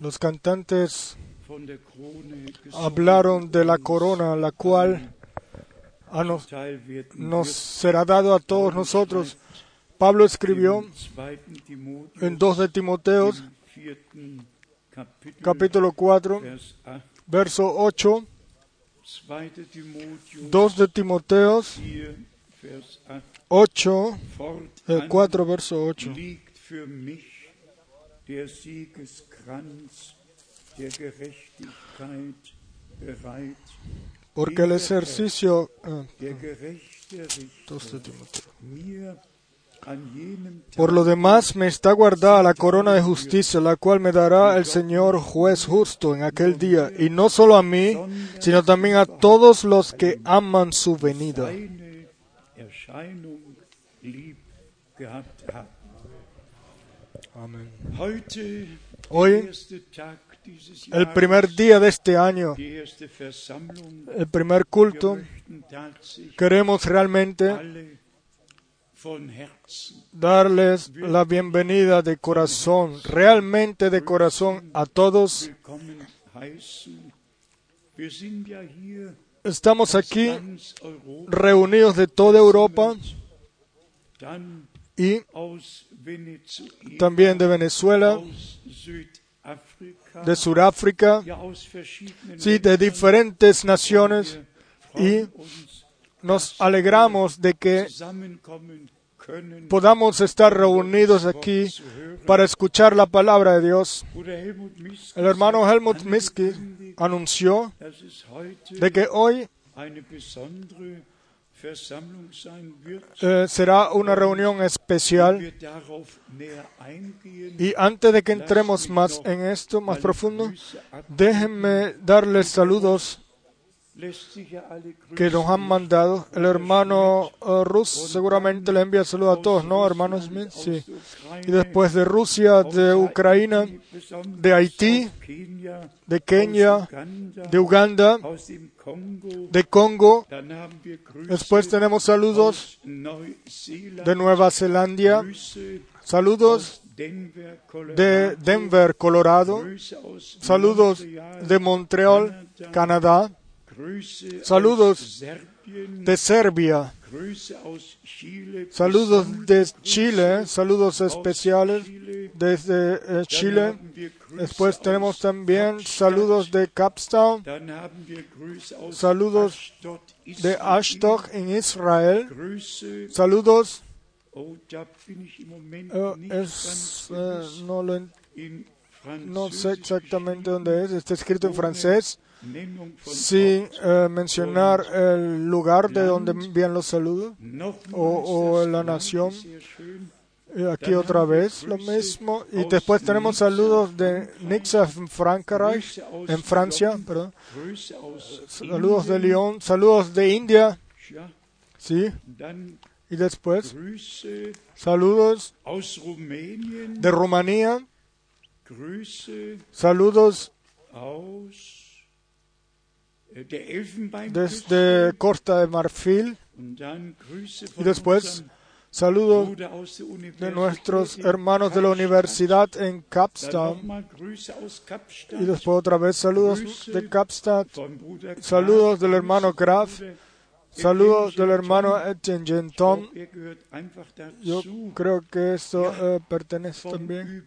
Los cantantes hablaron de la corona, la cual a nos, nos será dado a todos nosotros. Pablo escribió en 2 de Timoteos, capítulo 4, Vers 8. verso 8, 2. Timotheus 2 de Timoteos 4, Vers 8. 8, eh, 4, verso 8. Porque el ejercicio, der gerechte Richter 2 de Timoteo. mir an jenem Tag Por lo demás, me está guardada la corona de justicia, la cual me dará el Señor juez justo en aquel día, y no solo a mí, sino también a todos los que aman su venida. Amén. Hoy, el primer día de este año, el primer culto, queremos realmente darles la bienvenida de corazón, realmente de corazón a todos. Estamos aquí reunidos de toda Europa y también de Venezuela, de Sudáfrica, sí, de diferentes naciones. Y Nos alegramos de que podamos estar reunidos aquí para escuchar la palabra de Dios. El hermano Helmut Miski anunció de que hoy eh, será una reunión especial. Y antes de que entremos más en esto, más profundo, déjenme darles saludos que nos han mandado. El hermano eh, Rus seguramente le envía saludos a todos, ¿no, hermano Smith? Sí. Y después de Rusia, de Ucrania, de Haití, de Kenia, de Uganda, de Congo. Después tenemos saludos de Nueva Zelanda, saludos de Denver, Colorado, saludos de Montreal, Canadá, saludos de Serbia, saludos de Chile, saludos especiales desde eh, Chile. Después tenemos también saludos de Capstown, Saludos de. Ashdod en Israel, saludos, eh, eh, no, lo no sé exactamente dónde es, está escrito en francés, sin eh, mencionar el lugar de donde envían los saludos. O- la nación. Y aquí otra vez lo mismo. Y después tenemos saludos de Nixa en en Francia, perdón. Saludos de. Lyon, saludos de India, sí. Y después saludos de Rumanía, saludos desde Costa de Marfil y después der de nuestros hermanos de la universidad en Capstown. Y después otra vez saludos de Graf. saludos del hermano Graf, saludos del hermano. Etienne einfach Yo creo que eso eh, pertenece también.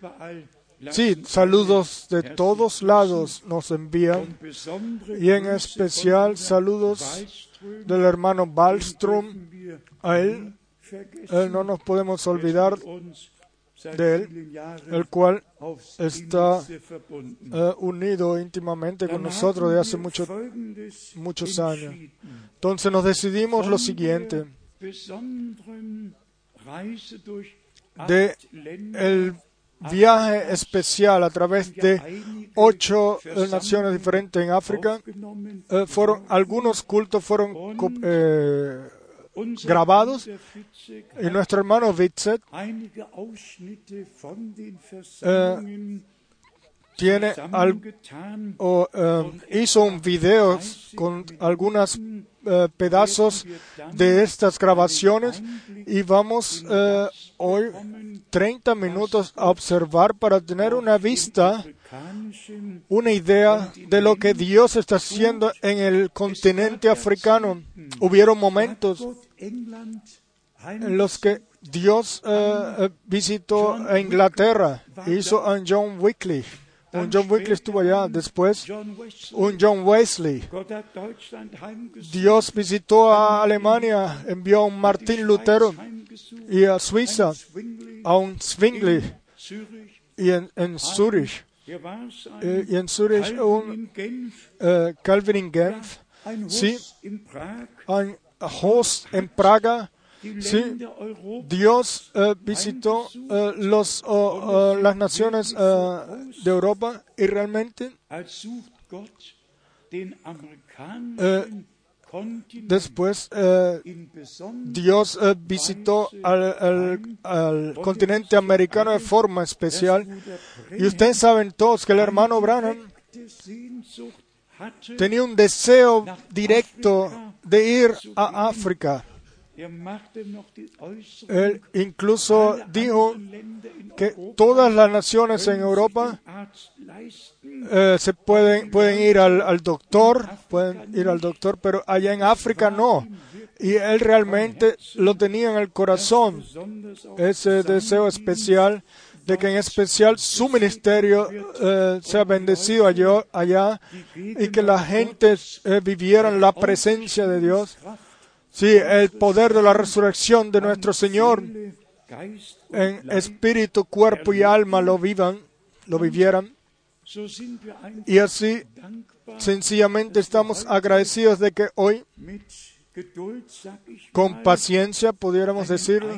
Sí, saludos de todos lados nos envían. y en especial saludos del hermano wir A él, él no nos podemos olvidar, de él, el cual está, eh, unido íntimamente con nosotros de hace mucho muchos años. Entonces nos decidimos lo siguiente, de el viaje especial a través de ocho eh, naciones diferentes en África. Eh, fueron, algunos cultos fueron eh, grabados. Y nuestro hermano Witzet Versammlungen tiene al- o, eh, hizo un video con algunos eh, pedazos de estas grabaciones. Y vamos eh, hoy 30 minutos a observar para tener una vista, una idea de lo que Dios está haciendo en el continente africano. Hubieron momentos en los que Dios eh, eh, visitó a Inglaterra, hizo a John Wycliffe. Un John Wycliffe estuvo allá, después. Un John Wesley. Dios visitó a Alemania, envió a un Martín Lutero y a Suiza, a un Zwingli y en, en Zurich. Eh, y en Zurich un eh, Calvin en Genf, sí, un host en Praga, sí, Dios eh, visitó eh, los, oh, oh, las naciones eh, de Europa y realmente después Dios visitó al, al- al continente americano de forma especial. Y ustedes saben todos que el hermano Branham tenía un deseo directo de ir a África. Él incluso dijo que todas las naciones en Europa eh, se pueden, pueden ir al, al doctor, pueden ir al doctor, pero allá en África no. Y él realmente lo tenía en el corazón, ese deseo especial de que en especial su ministerio eh, sea bendecido allá, allá y que la gente eh, viviera la presencia de Dios. Sí, el poder de la resurrección de nuestro Señor en espíritu, cuerpo y alma lo vivan, lo vivieran. Y así sencillamente estamos agradecidos de que hoy, con paciencia, pudiéramos decirlo,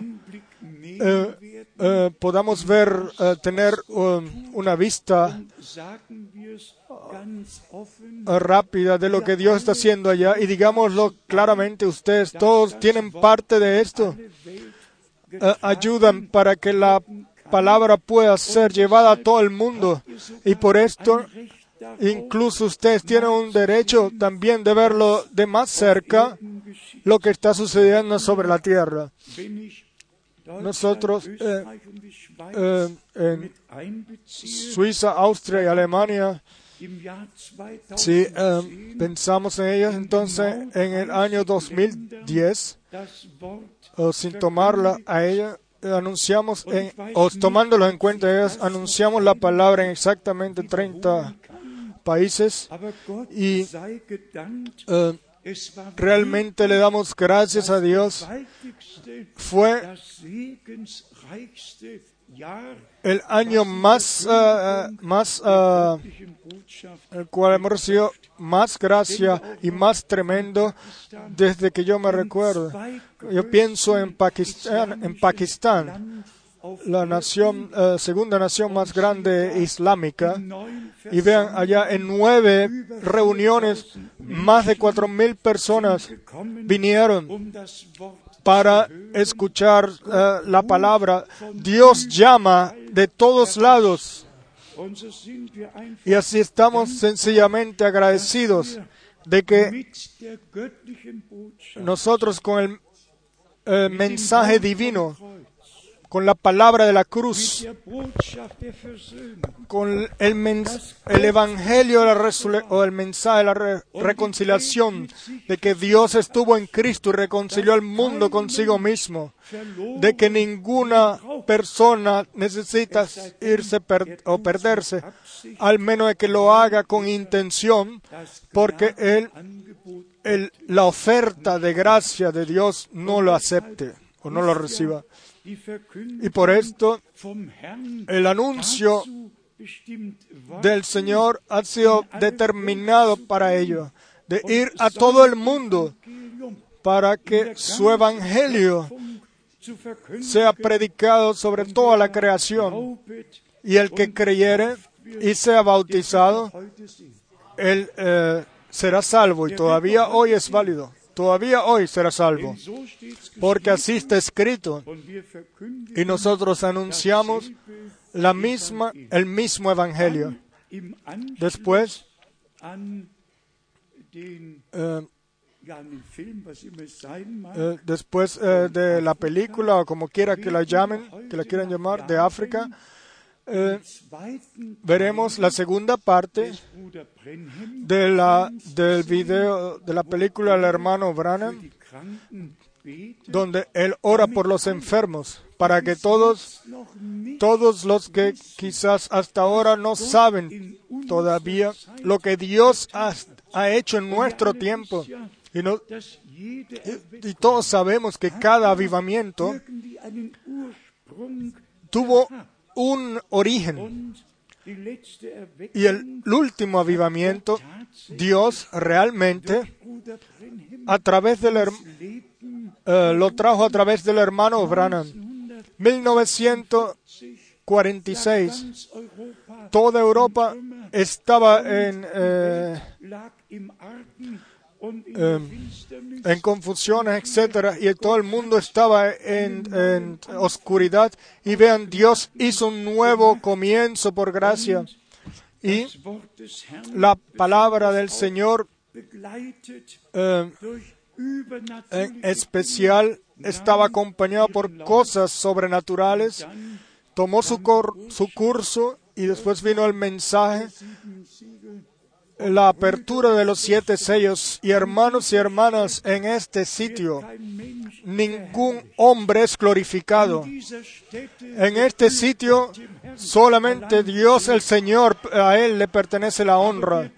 eh, eh, podamos ver, eh, tener um, una vista eh, rápida de lo que Dios está haciendo allá y digámoslo claramente, ustedes todos tienen parte de esto. Ayudan para que la palabra pueda ser llevada a todo el mundo y por esto incluso ustedes tienen un derecho también de verlo de más cerca lo que está sucediendo sobre la tierra. Nosotros eh, eh, en Suiza, Austria y Alemania, si eh, pensamos en ellas, entonces en el año 2010, o sin tomarla a ella, anunciamos, en, o tomándolo en cuenta ellas, anunciamos la palabra en exactamente 30 países y eh, realmente le damos gracias a Dios. Fue el año más, eh, más eh, el cual hemos recibido más gracia y más tremendo desde que yo me recuerdo. Yo pienso en Pakistán la nación, eh, segunda nación más grande islámica, y vean allá en nueve reuniones más de cuatro mil personas vinieron para escuchar eh, la palabra. Dios llama de todos lados. Y así estamos sencillamente agradecidos de que nosotros con el eh, mensaje divino, con la palabra de la cruz, con el, el evangelio de la o el mensaje de la re- reconciliación, de que Dios estuvo en Cristo y reconcilió al mundo consigo mismo, de que ninguna persona necesita irse o perderse, al menos de que lo haga con intención, porque él, la oferta de gracia de Dios no lo acepte o no lo reciba. Y por esto el anuncio del Señor ha sido determinado para ello, de ir a todo el mundo para que su evangelio sea predicado sobre toda la creación. Y el que creyere y sea bautizado, él eh, será salvo y todavía hoy es válido. Todavía hoy será salvo. Porque así está escrito. Y nosotros anunciamos la misma, el mismo evangelio. Después, eh, eh, después eh, de la película, o como quiera que la llamen, que la quieran llamar, de África, eh, veremos la segunda parte de la, del video, de la película El hermano Branham, donde él ora por los enfermos, para que todos, todos los que quizás hasta ahora no saben todavía lo que Dios ha, ha hecho en nuestro tiempo, y, no- y todos sabemos que cada avivamiento tuvo un origen, y el último avivamiento, Dios realmente a través del eh, lo trajo a través del hermano Branham. 1946, ganz Europa toda Europa estaba en, eh, Finsternis en confusiones, etcétera, y todo el mundo estaba en, en oscuridad. Y vean, Dios hizo un nuevo comienzo por gracia. Y la palabra del Señor durch en especial estaba acompañado por cosas sobrenaturales. Tomó su, cor- su curso y después vino el mensaje, la apertura de los siete sellos. Y hermanos y hermanas, en este sitio ningún hombre es glorificado. En este sitio solamente Dios el Señor, a Él le pertenece la honra.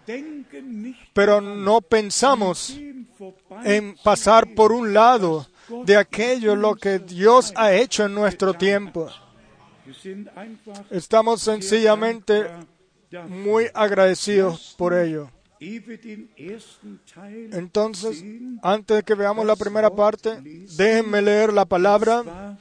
Pero no pensamos en pasar por un lado de aquello lo que Dios ha hecho en nuestro tiempo. Estamos sencillamente muy agradecidos por ello. Entonces, antes de que veamos la primera parte, déjenme leer la palabra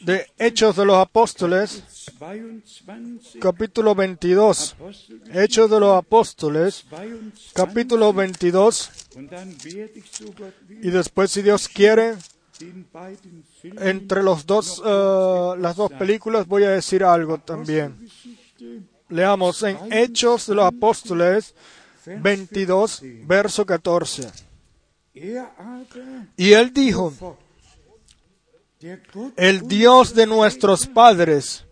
de Hechos de los Apóstoles, 22 capítulo 22. Apostelgeschichte Hechos de los Apóstoles, 22 capítulo 22. und dann werde ich so Gott will Y después, si Dios quiere, entre los dos, eh, las dos películas voy a decir algo también. Leamos en Hechos de los Apóstoles 22, verso 14. er aber Y él dijo, el Dios de nuestros padres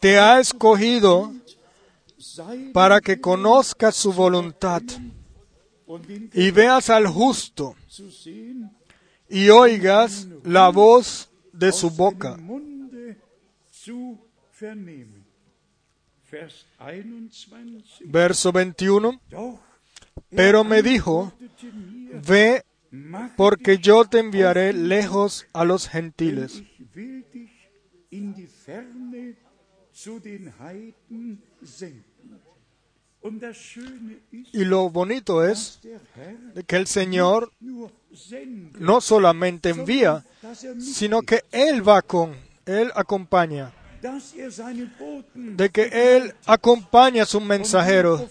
te ha escogido para que conozcas su voluntad y veas al justo y oigas la voz de su boca. Verso 21. Doch Pero me dijo, ve porque yo te enviaré lejos a los gentiles. Y lo bonito es que el Señor no solamente envía, er, sino que Él va con, Él acompaña, de que Él acompaña a sus mensajeros.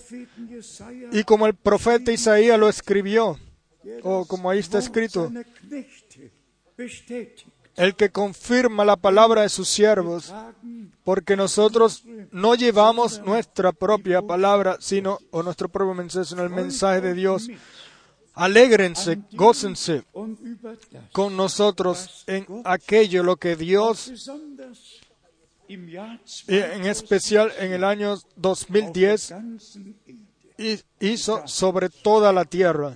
Y como el profeta Isaías lo escribió, o como ahí está escrito, el que confirma la palabra de sus siervos, porque nosotros no llevamos nuestra propia palabra, sino, o nuestro propio mensaje, sino el mensaje de Dios. Alégrense, gócense con nosotros en aquello lo que Dios, besonders im Jahr y en especial en el año 2010, ganzen Erde. hi- hizo sobre toda la tierra.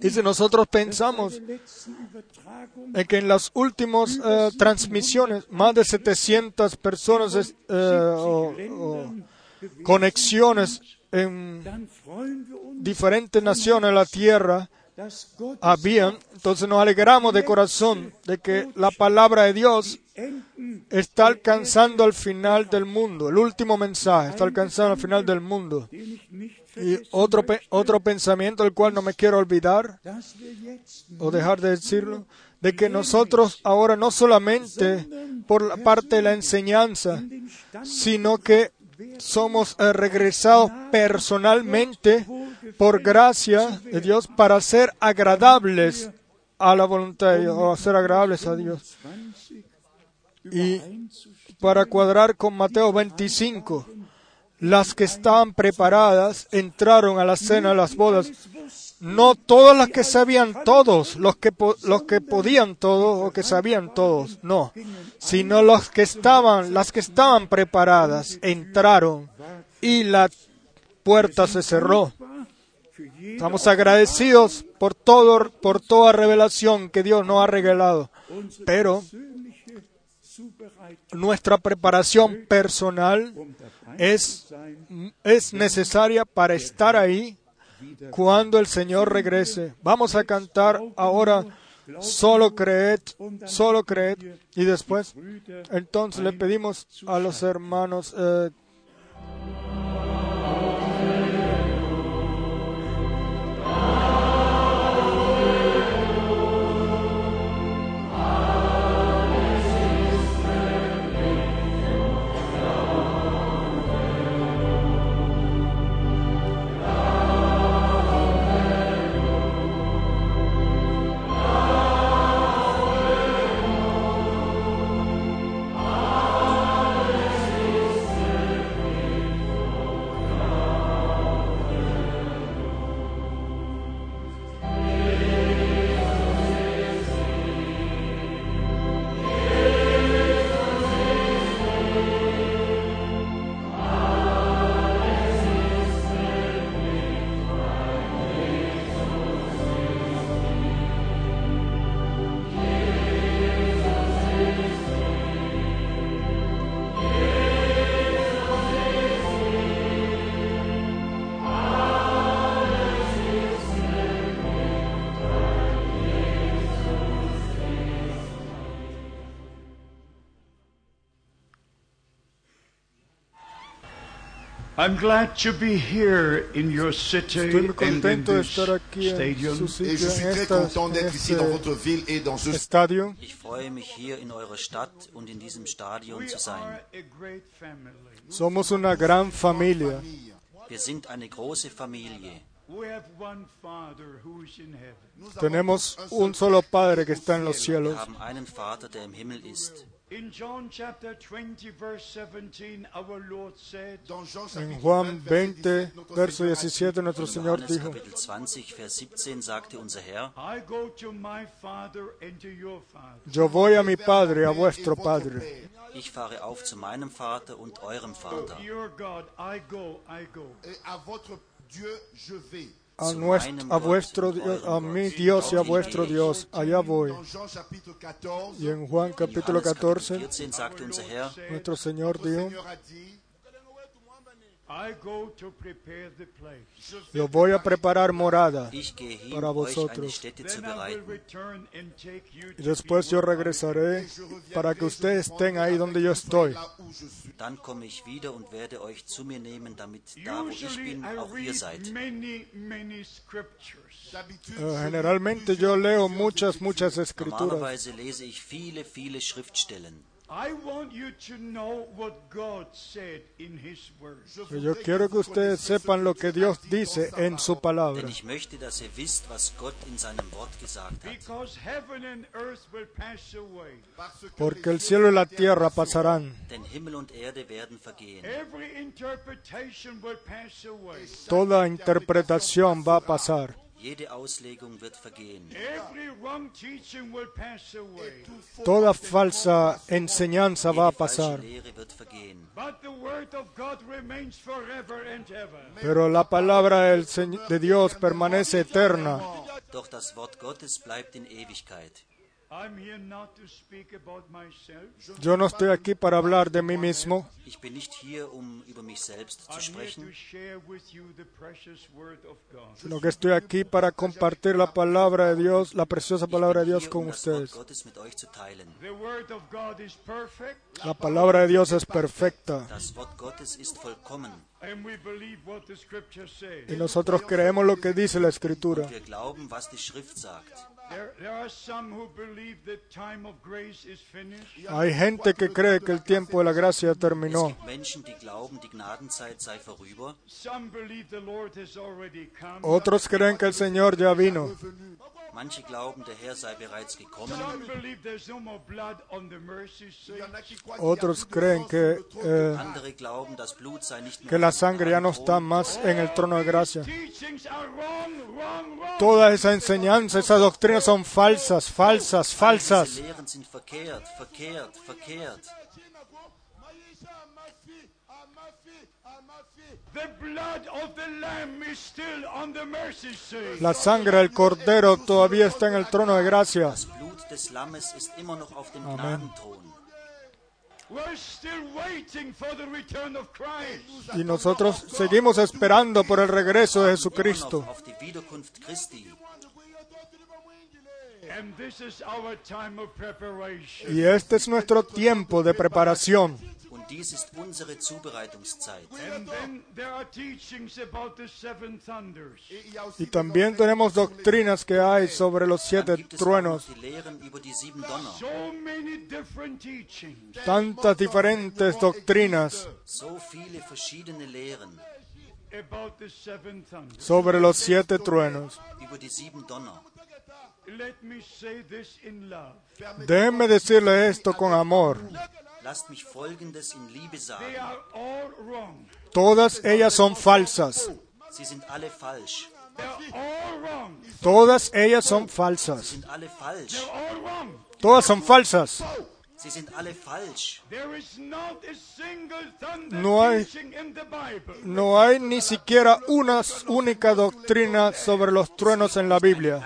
Y si nosotros pensamos en que en las últimas eh, transmisiones más de 700 personas eh, o- o conexiones en diferentes naciones de la tierra habían, entonces nos alegramos de corazón de que la palabra de Dios está alcanzando al final del mundo. El último mensaje está alcanzando al final del mundo. Y otro, otro pensamiento del cual no me quiero olvidar o dejar de decirlo, de que nosotros ahora no solamente por la parte de la enseñanza, sino que somos eh, regresados personalmente por gracia de Dios para ser agradables a la voluntad de Dios, o a ser agradables a Dios. 20 Y para cuadrar con Mateo 25, las que estaban preparadas entraron a la cena de las bodas. No todas las que sabían todos, los que, los que podían todos o que sabían todos, no, sino los que estaban, las que estaban preparadas entraron y la puerta se cerró. Estamos agradecidos por todo, por toda revelación que Dios nos ha regalado. Pero nuestra preparación personal es, es necesaria para estar ahí cuando el Señor regrese. Vamos a cantar ahora solo creed, solo creed y después entonces le pedimos a los hermanos eh, I'm glad to be here in your city estoy muy and in contento de this estar aquí en stadium. su Et je sitio, suis en, très esta- content en d'être ici dans votre ville et dans ce estadio. Ich freue mich hier in eurer Stadt und in diesem Stadion We zu sein. are a great family. Somos una gran familia. Wir sind eine große Familie. We have one Father who is in heaven. Tenemos un solo Padre que está en los Wir cielos. haben einen Vater, der im Himmel ist. In John chapter 20, verse 17, our Lord said, chapitre Juan 20, 20, verset 17, notre verso Seigneur a dit, 17, nuestro In Señor Johannes dijo, Kapitel 20, Vers 17 sagte unser Herr, I go to my Father and to your Father. yo voy a mi Padre, a vuestro Padre. Ich fahre auf zu meinem Vater und eurem Vater. Your God, I go, I go. Et à votre Dieu, je vais. A, nuestro, a vuestro a mi Dios y a vuestro Dios, allá voy. Dans Jean chapitre 14, Y en Juan capítulo Johannes Kapitel 14, 14 sagte unser Herr, nuestro Señor dijo, yo voy a preparar morada. Para vosotros. Stätte zu Then I will bereiten. return and take you Y to después yo regresaré para que ustedes estén ahí donde yo estoy. generalmente yo leo muchas, muchas escrituras. Normalerweise lese ich viele, viele Schriftstellen. I want you to know what God said in His Word. Pero Yo quiero que ustedes sepan lo que Dios dice en su palabra. Porque el cielo y la tierra pasarán. Toda interpretación va a pasar. Jede Auslegung wird vergehen. Every wrong teaching will pass away. Toda falsa enseñanza va a pasar. Pero la palabra de Dios permanece eterna. Doch das Wort Gottes bleibt in Ewigkeit. I'm here not to speak about myself. Yo no estoy aquí para hablar de mí mismo. Ich bin nicht hier, um über mich selbst zu I'm here to sprechen, share with you the precious Word of God. sino que estoy aquí para compartir la palabra de Dios, la preciosa palabra de Dios con um ustedes. Gottes mit euch zu teilen. The Word of God is perfect, La palabra de Dios es perfecta Das Wort Gottes ist vollkommen. and we believe what the Scripture says. y nosotros creemos lo que dice la Escritura. Wir glauben, was die Schrift sagt. There, there are some who believe the time of grace is finished. Hay gente que cree que el tiempo de la gracia terminó. Otros creen que el Señor ya vino. Manche glauben, der Herr sei bereits gekommen. Otros creen que, eh, Andere glauben, das Blut sei nicht mehr que la sangre ya no está más en el trono de gracia. Toda esa enseñanza, esa doctrina son falsas, falsas, falsas. La sangre del cordero todavía está en el trono de gracia. Christ. Y nosotros seguimos esperando por el regreso de Jesucristo. Y este es nuestro tiempo de preparación. Und dies ist unsere Zubereitungszeit. And then there are teachings about the seven thunders. Et il y también tenemos doctrinas que hay sobre los siete truenos. die Lehren über die sieben Donner. So many different teachings. Tantas diferentes doctrinas sobre los siete truenos. Déjenme decirle esto con amor. Lasst mich Folgendes in Liebe They sagen. are all wrong. Todas ellas son falsas. Todas ellas son falsas. Falsch. All wrong. Todas son falsas. Sie sind alle falsch. There is not a single thunder No hay- teaching in the Bible. No hay ni siquiera una única doctrina sobre los truenos en la Biblia.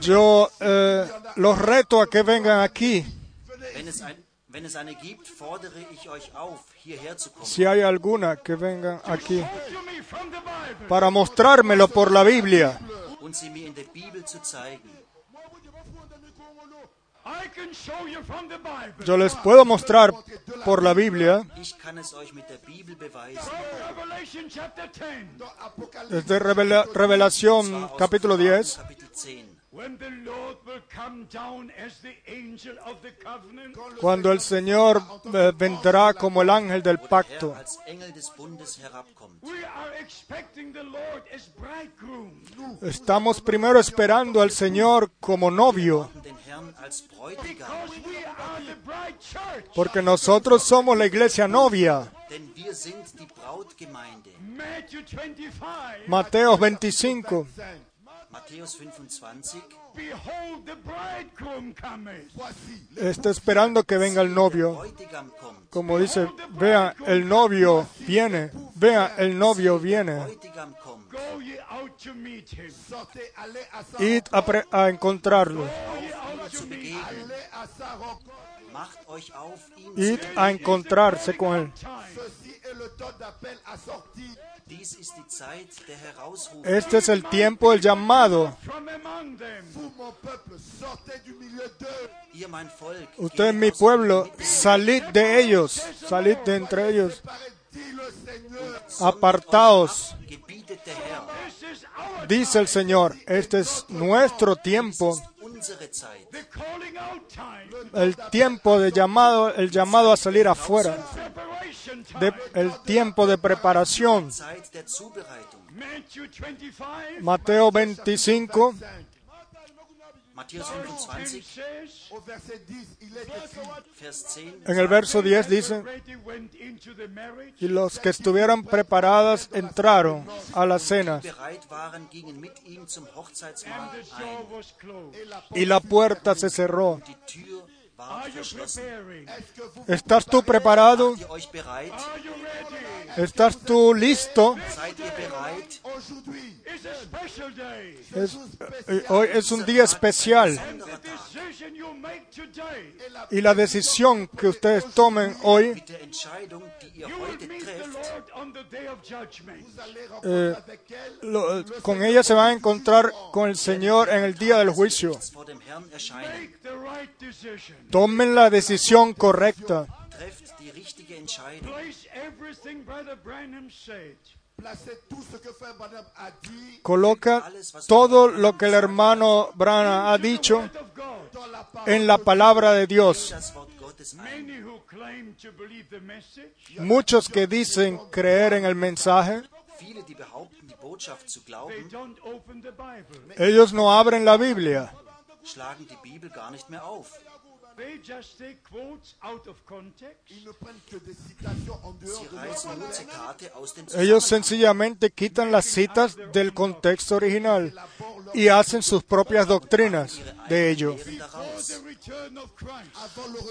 Yo eh, los reto a que vengan aquí. Si hay alguna, que vengan aquí. Para mostrármelo por la Biblia. Und sie mir in der Bibel zu zeigen. I can show you from the Bible. Yo les puedo mostrar por la Biblia, Ich kann es euch mit der Bibel beweisen. From Revelation chapter 10. desde Revela- Revelación capítulo 10, Kapitel 10. When the Lord will come down as the angel of the covenant. cuando el Señor eh, vendrá como el ángel del der pacto. Herr als Engel des Bundes herabkommt. We are expecting the Lord as bridegroom. Estamos primero esperando al Señor como novio, porque nosotros somos la iglesia novia. Denn wir sind die Brautgemeinde. Matthew 25. Mateo 25. Matthäus 25. Behold, the bridegroom cometh. Está esperando que venga el novio. Como dice, vea, el novio viene. Vea, el novio viene. Id a, pre- a encontrarlo. Id a encontrarse con él. Este es el tiempo del llamado. Geht mi pueblo, salid de ellos, salid de entre ellos, apartaos, dice el Señor. Este es nuestro tiempo, el tiempo de llamado, el llamado a salir afuera. El tiempo de preparación. Zeit der Zubereitung. Matthew 25. Mateo 25, Matthäus verse 10 25, says, Au verset 10, il est écrit. Vers 10. en el verso 10 "They dice, y los que estuvieran preparadas entraron a la cena, y la puerta se cerró. ¿Estás tú preparado? ¿Estás tú listo? Es- eh, hoy es un día especial. Y la decisión que ustedes tomen hoy Lo- con ella se van a encontrar con el Señor en el día del juicio. Tomen la decisión correcta. Coloca todo lo que el hermano Brana ha dicho en la palabra de Dios. Das Wort Gottes ein. Many who claim to believe the message Muchos que dicen creer en el mensaje viele, die behaupten, die Botschaft zu They glauben, don't open the Bible. Ellos no abren la Biblia. They just take quotes out of context. Ellos sencillamente quitan las citas del contexto original y hacen sus propias doctrinas de ello.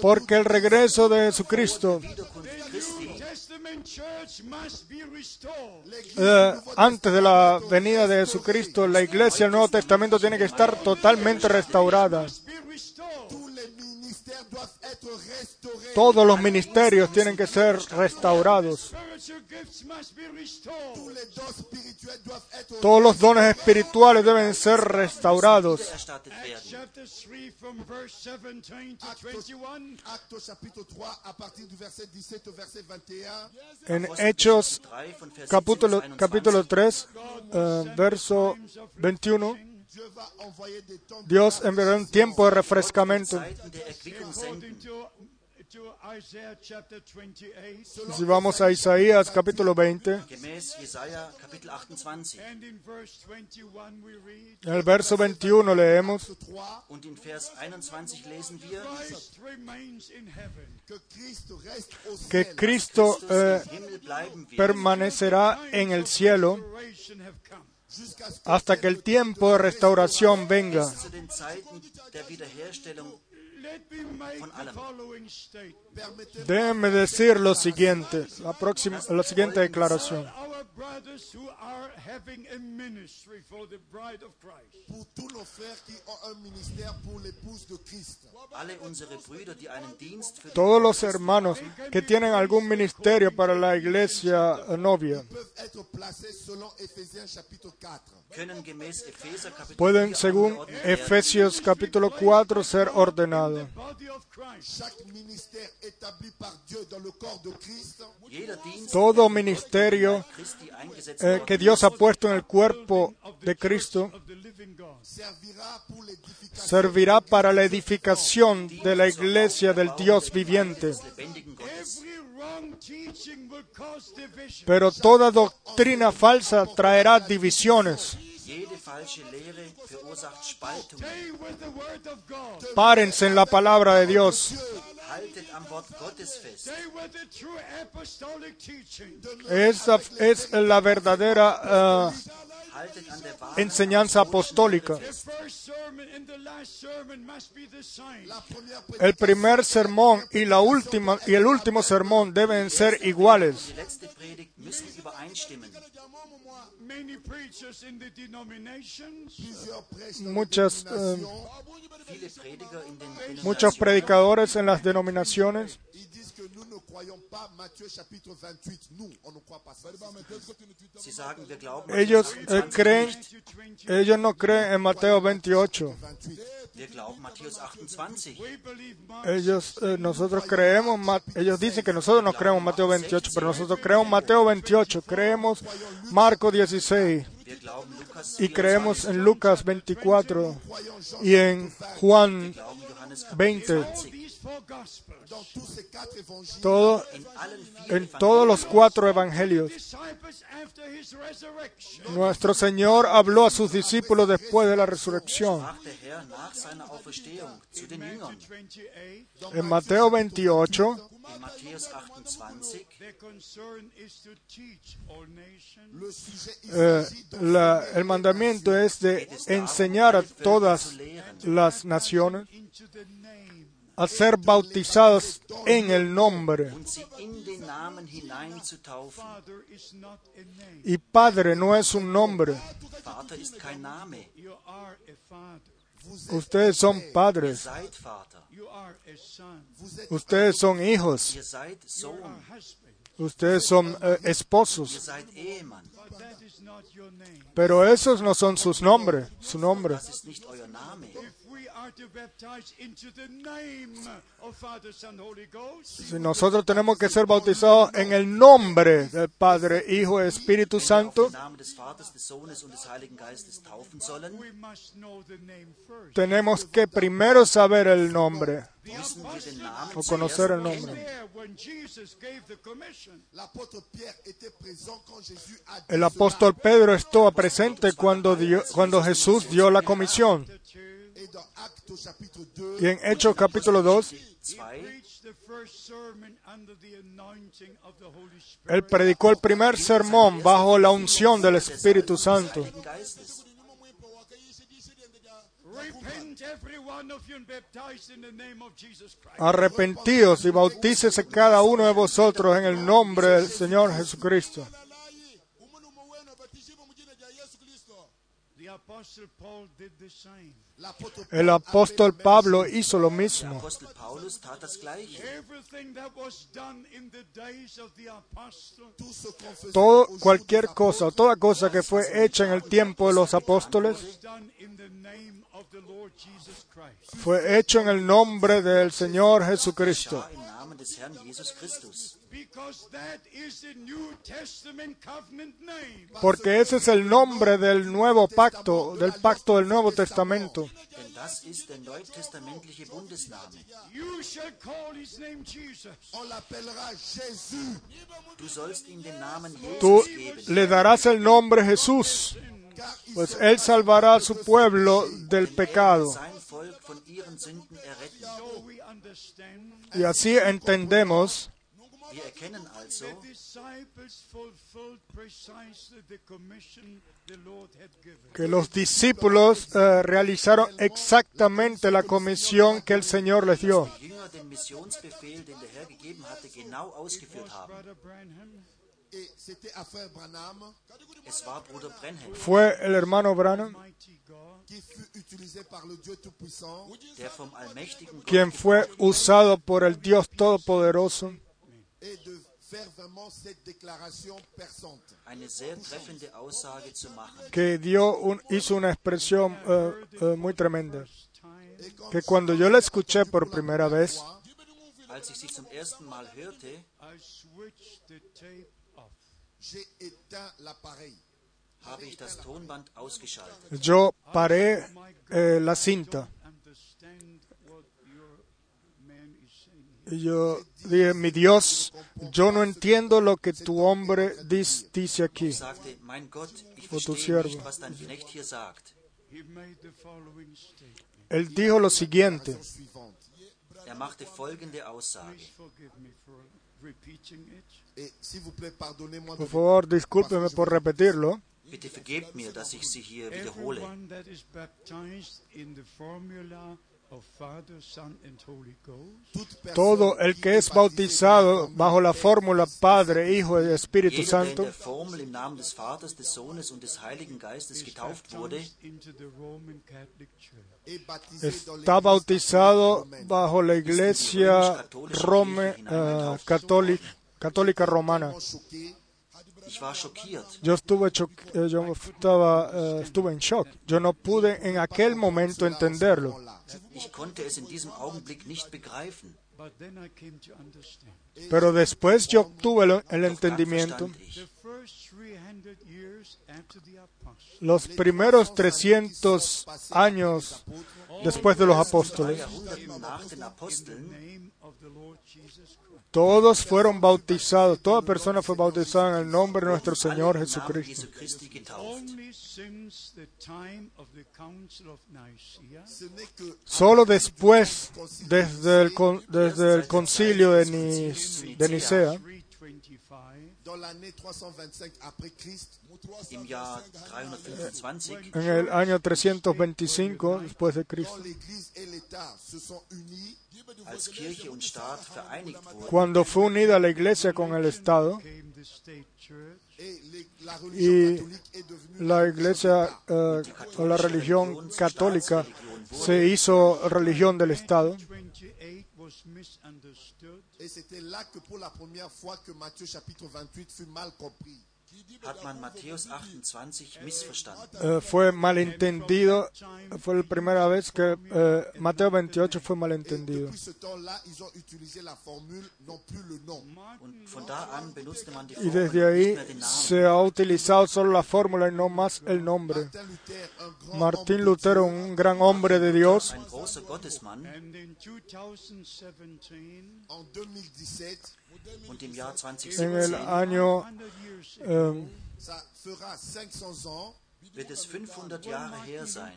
Porque el regreso de Jesucristo, eh, antes de la venida de Jesucristo, la iglesia del Nuevo Testamento tiene que estar totalmente restaurada. Todos los ministerios tienen que ser restaurados. Todos los dones espirituales deben ser restaurados. erstattet Acts werden. chapter 3 from verse 17 to 21. Actes chapitre 3 à partir du verset 17 au verset 21. En Hechos 3 von Vers 17 capítulo, bis 21. capítulo 3, eh, verso 21, Dios enviará un tiempo de refrescamiento. Zeiten der Erquickung According senden. to, to Isaiah chapter 28 Si vamos a Isaías capítulo 20, Gemäß Jesaja Kapitel 28. and in verse 21 we read, en el verso 21 leemos 3 Und in Vers 21 lesen wir, Christ remains in heaven. que. Cristo eh, permanecerá en el cielo Hasta que el tiempo de restauración venga. Déjenme decir lo siguiente, la, próxima, la siguiente declaración. Our brothers who are having a ministry for the bride of Christ. pour tous nos frères qui ont un ministère pour l'épouse de Christ. Alle unsere Brüder, die einen Dienst für die Todos los hermanos que tienen algún ministerio para la iglesia novia peuvent être placés selon Éphésiens chapitre 4. können gemäß Epheser Kapitel pueden, 4 según. Efesios capítulo 4, ser ordenados. Todo ministerio eh, que Dios ha puesto en el cuerpo de Cristo servirá para la edificación de la iglesia del Dios viviente. Pero toda doctrina falsa traerá divisiones. Párense en la palabra de Dios. Haltet am Wort Gottes fest. Esa es la verdadera wahren enseñanza apostólica. The first sermon and the last sermon must be the same. La première El primer sermón y la última y el último sermón deben ser iguales. Dans Muchas, den Muchos predicadores en las denominaciones ils disent que nous ne croyons pas Matthieu chapitre 28. Nous, on ne croit pas ça. Sie sagen, wir glauben ellos eh, 28 creen nicht. to 20. ellos no creen en Mateo 28. 28. Wir glauben Matthäus 28. We believe Mark Ellos eh, nosotros creemos ellos dicen que nosotros no creemos Mateo 28, pero nosotros creemos Mateo 28, creemos Marco 16 Wir glauben Lukas y 24. creemos en Lucas 24 y en Juan glauben Johannes Kapitel 20. all 20. these four gospels. Dans tous ces quatre évangiles, Todo en todos los cuatro evangelios. Nuestro Señor habló a sus discípulos después de la resurrección. sprach der Herr nach seiner Auferstehung zu den Jüngern. 28. En Mateo 28 In Matthäus 28 Their concern is to teach all nations. le sujet il eh, la- el mandamiento es de enseñar a todas las naciones into the name. a ser bautizadas en el nombre. und sie in den Namen hineinzutaufen. Father is not a name. Y Padre no es un nombre. Ustedes son padres. Ustedes son hijos. Ustedes son eh, esposos. Pero esos no son sus nombres. Su nombre. Si nosotros tenemos que ser bautizados en el nombre del Padre, Hijo y Espíritu Santo, tenemos que primero saber el nombre. o conocer el nombre. El apóstol Pedro estuvo presente cuando, dio- cuando Jesús dio la comisión. Cela. Et dans Actes au chapitre 2, Y en Hechos capítulo 2, He 2. preached the first sermon under the anointing of the Holy Spirit. él predicó el primer sermón bajo la unción del Espíritu Santo. Heiligen Geistes. Repent, every one of you, and baptize in the name of Jesus Christ. Arrepentíos y bautícese cada uno de vosotros en el nombre del Señor Jesucristo. El apóstol Pablo hizo lo mismo. Todo, cualquier cosa, toda cosa que fue hecha en el tiempo de los apóstoles, fue hecho en el nombre del Señor Jesucristo. Ja, im Namen des Herrn Jesus Christus. Because that is the New Testament covenant name. Porque ese es el nombre del nuevo pacto, del pacto del Nuevo Testamento. Tú le darás el nombre Jesús, pues Él salvará a su pueblo del pecado. We understand Y así entendemos Wir erkennen also, the disciples fulfilled precisely the commission the Lord had given. que los discípulos eh, realizaron exactamente la comisión que el Señor les dio. Brenhem, Fue el hermano Branham quien fue usado por el Dios Todopoderoso et de faire vraiment cette déclaration perçante. eine sehr treffende Aussage zu machen. que dio un- hizo una expresión eh, eh, muy tremenda. Que cuando yo la escuché por primera vez, Als ich sie zum ersten Mal hörte, I switched the tape off. j'ai éteint l'appareil. habe ich das Tonband ausgeschaltet. yo paré eh, la cinta. Yo dije, mi Dios, yo no entiendo lo que tu hombre dice aquí. Ich tu siervo. Él dijo lo siguiente. Er por favor, discúlpeme por repetirlo. Bitte vergebt mir, dass ich sie hier wiederhole. Todo el que es bautizado bajo la fórmula Padre, Hijo y Espíritu Santo, dans está bautizado bajo la iglesia Rome, eh, católica, católica romana. Yo estuve, eh, yo estaba, eh, estuve en shock. Yo no pude en aquel momento entenderlo. Pero después yo obtuve el, el entendimiento. verstand ich. The first 300 years after the apostles, Los primeros 300 años después de los apóstoles, Todos fueron bautizados, toda persona fue bautizada en el nombre de nuestro Señor Jesucristo. Solo después, desde el, concilio de, Nicea, 325, dans l'année 325 après Christ, Im Jahr 325, en el año 325 después de Cristo, als Kirche und Staat vereinigt wurden, cuando fue unida la iglesia con el Estado, Y la iglesia eh, o la religión católica se hizo religión del Estado. 28 was misunderstood. Et c'était là que pour la première fois que Matthieu chapitre 28 fut mal compris. Hat man Matthäus 28 missverstanden. Eh, fue malentendido. Fue la primera vez que eh, Mateo 28 fue malentendido. Y desde ahí se ha utilizado solo la fórmula y no más el nombre. Martín Lutero, un gran hombre de Dios, Ein großer Gottesmann And in 2017, en 2017, und im Jahr en el 2017 año 100 years ago, eh, ça fera 500 ans wird es 500 Jahre her sein,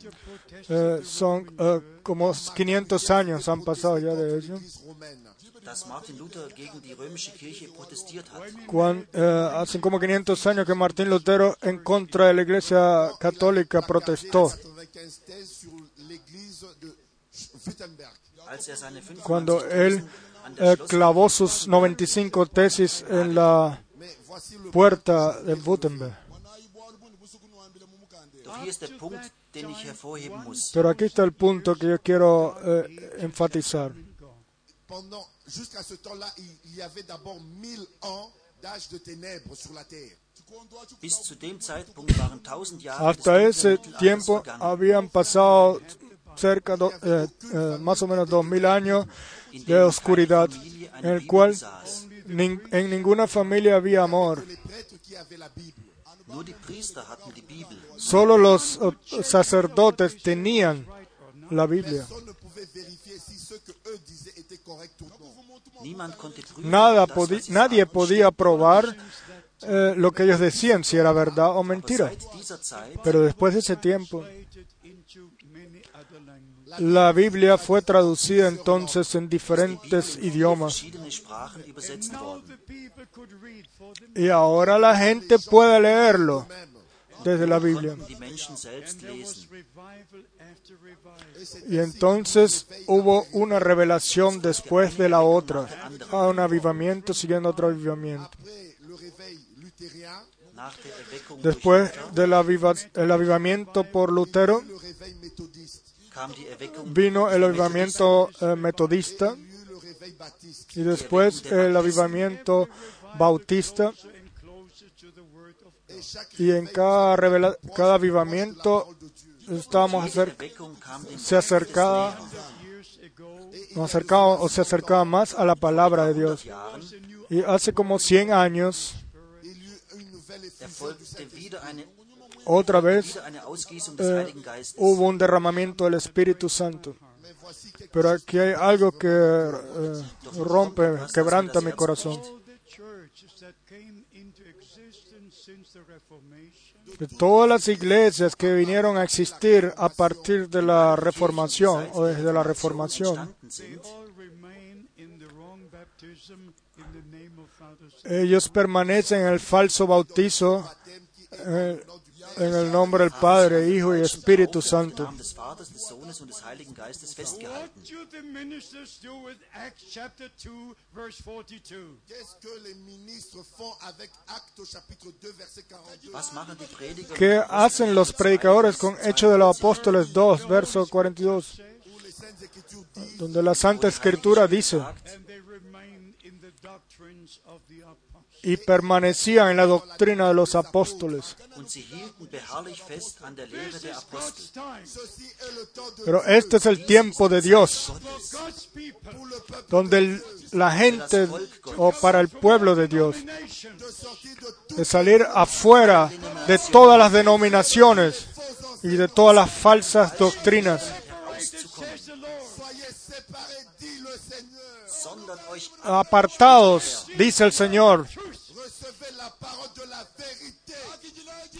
eh, son eh, como 500 años han pasado ya de romaine. dass Martin Luther gegen die römische Kirche protestiert hat. Cuan- eh, hace como 500 años que Martín Lutero en contra de la Iglesia Católica protestó. 95 thèses sur l'Église de Wittenberg. Als er seine 95 Cuando él eh, clavó sus 95 tesis en la puerta de muss. Pero aquí está el punto que yo quiero eh, enfatizar. pendant jusqu'à ce temps-là, il, il y avait d'abord 1000 ans d'âge de ténèbres sur la terre. Bis zu dem Zeitpunkt waren 1000 Jahre des Hasta ese tiempo habían pasado cerca de más o menos dos mil años in de oscuridad, en el cual nin- en ninguna familia había amor. Solo los eh, sacerdotes tenían la Biblia. Nada nadie podía probar eh, lo que ellos decían, si era verdad o mentira. Pero después de ese tiempo, la Biblia fue traducida entonces en diferentes idiomas. Y ahora la gente puede leerlo desde la Biblia. Y entonces hubo una revelación después de la otra, a un avivamiento siguiendo otro avivamiento. Después del aviva- el avivamiento por Lutero, vino el avivamiento eh, metodista y después el avivamiento bautista y en cada, revela- cada avivamiento estábamos acer- se acercaba, nos acercaba o se acercaba más a la palabra de Dios. Y hace como 100 años, otra vez eh, hubo un derramamiento del Espíritu Santo. Pero aquí hay algo que eh, rompe, quebranta mi corazón. De todas las iglesias que vinieron a existir a partir de la reformación o desde la reformación, ellos permanecen en el falso bautizo eh, en el nombre del Padre, Hijo y Espíritu Santo. Namen des Vaters, des Sohnes und des Heiligen Geistes What festgehalten. do the ministers do with Acts chapter 2, verse 42? Qu'est-ce que les ministres font avec Actes au chapitre 2, verset 42 Was machen die Prediger? ¿Qué hacen los predicadores con Hechos de los Apóstoles 2, verso 42, où les Saintes Écritures disent donde la Santa Escritura dice, Y permanecían en la doctrina de los apóstoles? Pero este es el tiempo de Dios, donde el- la gente o para el pueblo de Dios de salir afuera de todas las denominaciones y de todas las falsas doctrinas, apartados, dice el Señor.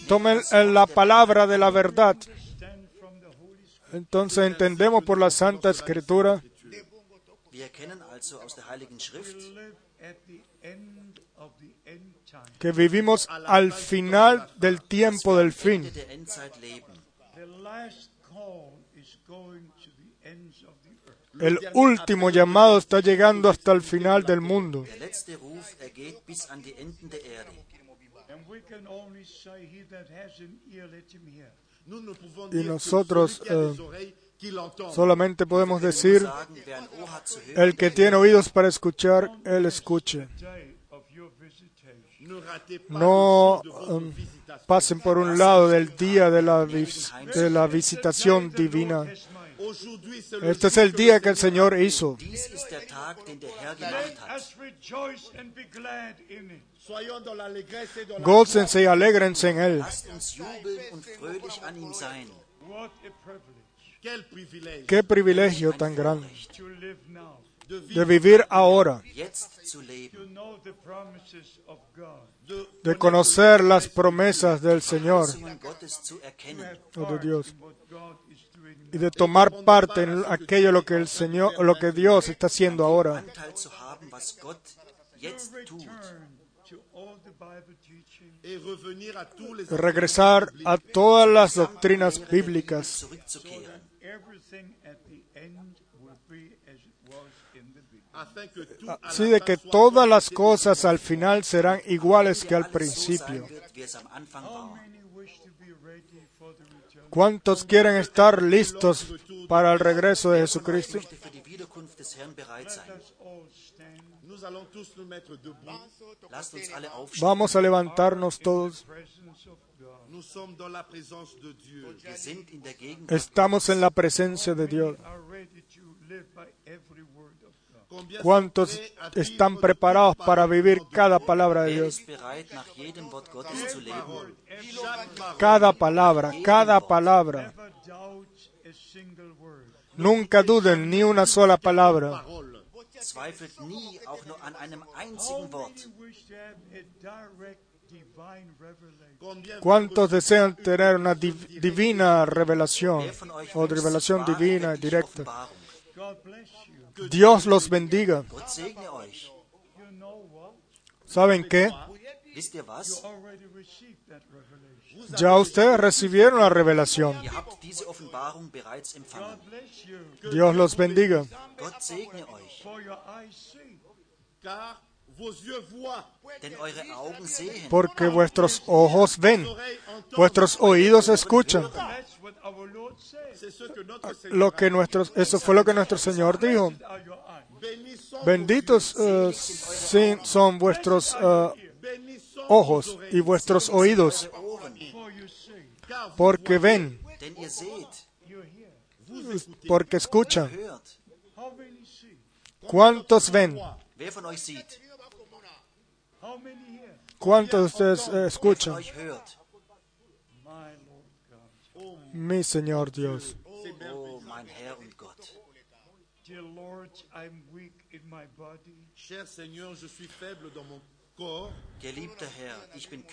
Tomen la palabra de la verdad. Entonces entendemos por la Santa Escritura que vivimos al final del tiempo del fin. El último llamado está llegando hasta el final del mundo. Y nosotros eh, solamente podemos decir, el que tiene oídos para escuchar, él escuche. No um, visitation. pasen por un lado del día de la, vis- de la visitación divina. Este es el día que el Señor hizo. Gócense y alégrense en Él. Lasst uns jubeln und fröhlich an ihm sein. What a privilege. Quel privilège. Qué privilegio tan grande de vivir ahora, Jetzt zu leben. To know the promises of God. de, conocer las promesas del Señor. O de Dios Y de tomar parte en aquello lo que el Señor, lo que Dios está haciendo ahora. Regresar a todas las doctrinas bíblicas así de que todas las cosas al final serán iguales que al principio. ¿Cuántos quieren estar listos para el regreso de Jesucristo? Vamos a levantarnos todos. Estamos en la presencia de Dios. ¿Cuántos están preparados para vivir cada palabra de Dios? Cada palabra, cada palabra. Nunca duden ni una sola palabra. ¿Cuántos desean tener una div- divina revelación o revelación divina directa? Dios los bendiga. ¿Saben qué? Ya ustedes recibieron la revelación. Dios los bendiga. Sehen. Porque vuestros ojos ven, vuestros oídos escuchan. Lo que nuestros, eso fue lo que nuestro Señor dijo. Benditos sin- son vuestros eh, ojos y vuestros oídos, porque ven, porque escuchan. hört. How many see? ¿Cuántos ven? ¿Cuántos de ustedes eh, escuchan? Mi Señor Dios.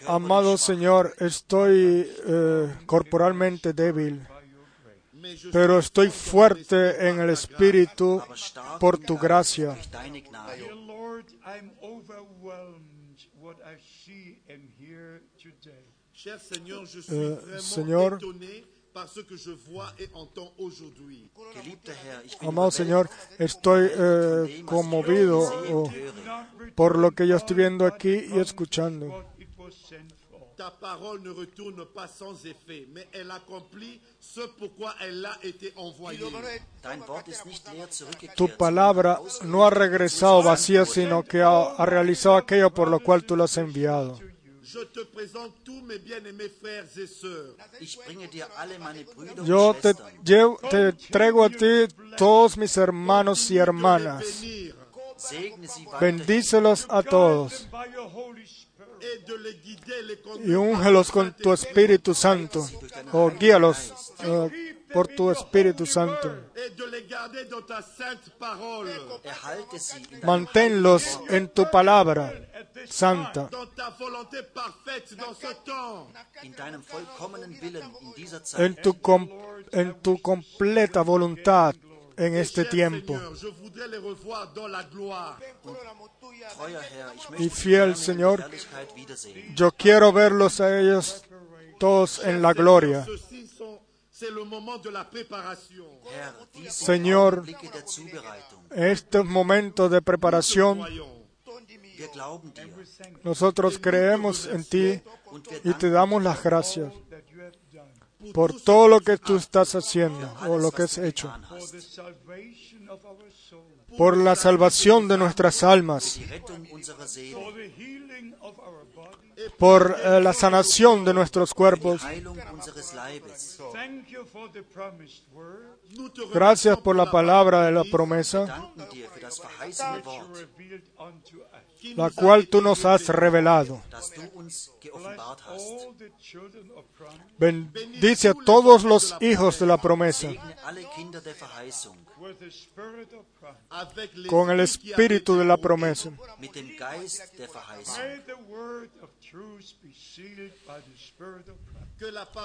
Amado Señor, estoy eh, corporalmente débil, pero estoy fuerte en el espíritu por tu gracia. Cher Seigneur, je suis Euh, vraiment Seigneur. étonné par ce que je vois et entends aujourd'hui. Amado Señor, estoy eh, conmovido oh, por lo que yo estoy viendo aquí y escuchando. Ta parole ne retourne pas sans effet, mais elle accomplit ce pourquoi elle a été envoyée. Tu palabra no ha regresado vacía, sino que ha, ha realizado aquello por lo cual tú lo has enviado. Je te présente tous mes bien-aimés frères et sœurs. Ich bringe dir alle meine Brüder Yo te, llevo- te traigo a ti todos mis hermanos y hermanas. Bendícelos a todos Y úngelos con tu Espíritu Santo, o guíalos por tu Espíritu Santo. Manténlos en tu palabra santa, en tu, com- en tu completa voluntad en este tiempo. Y fiel Señor. Yo quiero verlos a ellos todos en la gloria. Señor. Estos momentos de preparación, nosotros creemos en ti y te damos las gracias por todo lo que tú estás haciendo o lo que has hecho. Por la salvación de nuestras almas, por eh, la sanación de nuestros cuerpos. Gracias por la palabra de la promesa, La cual tú nos has revelado. Bendice a todos los hijos de la promesa con el espíritu de la promesa.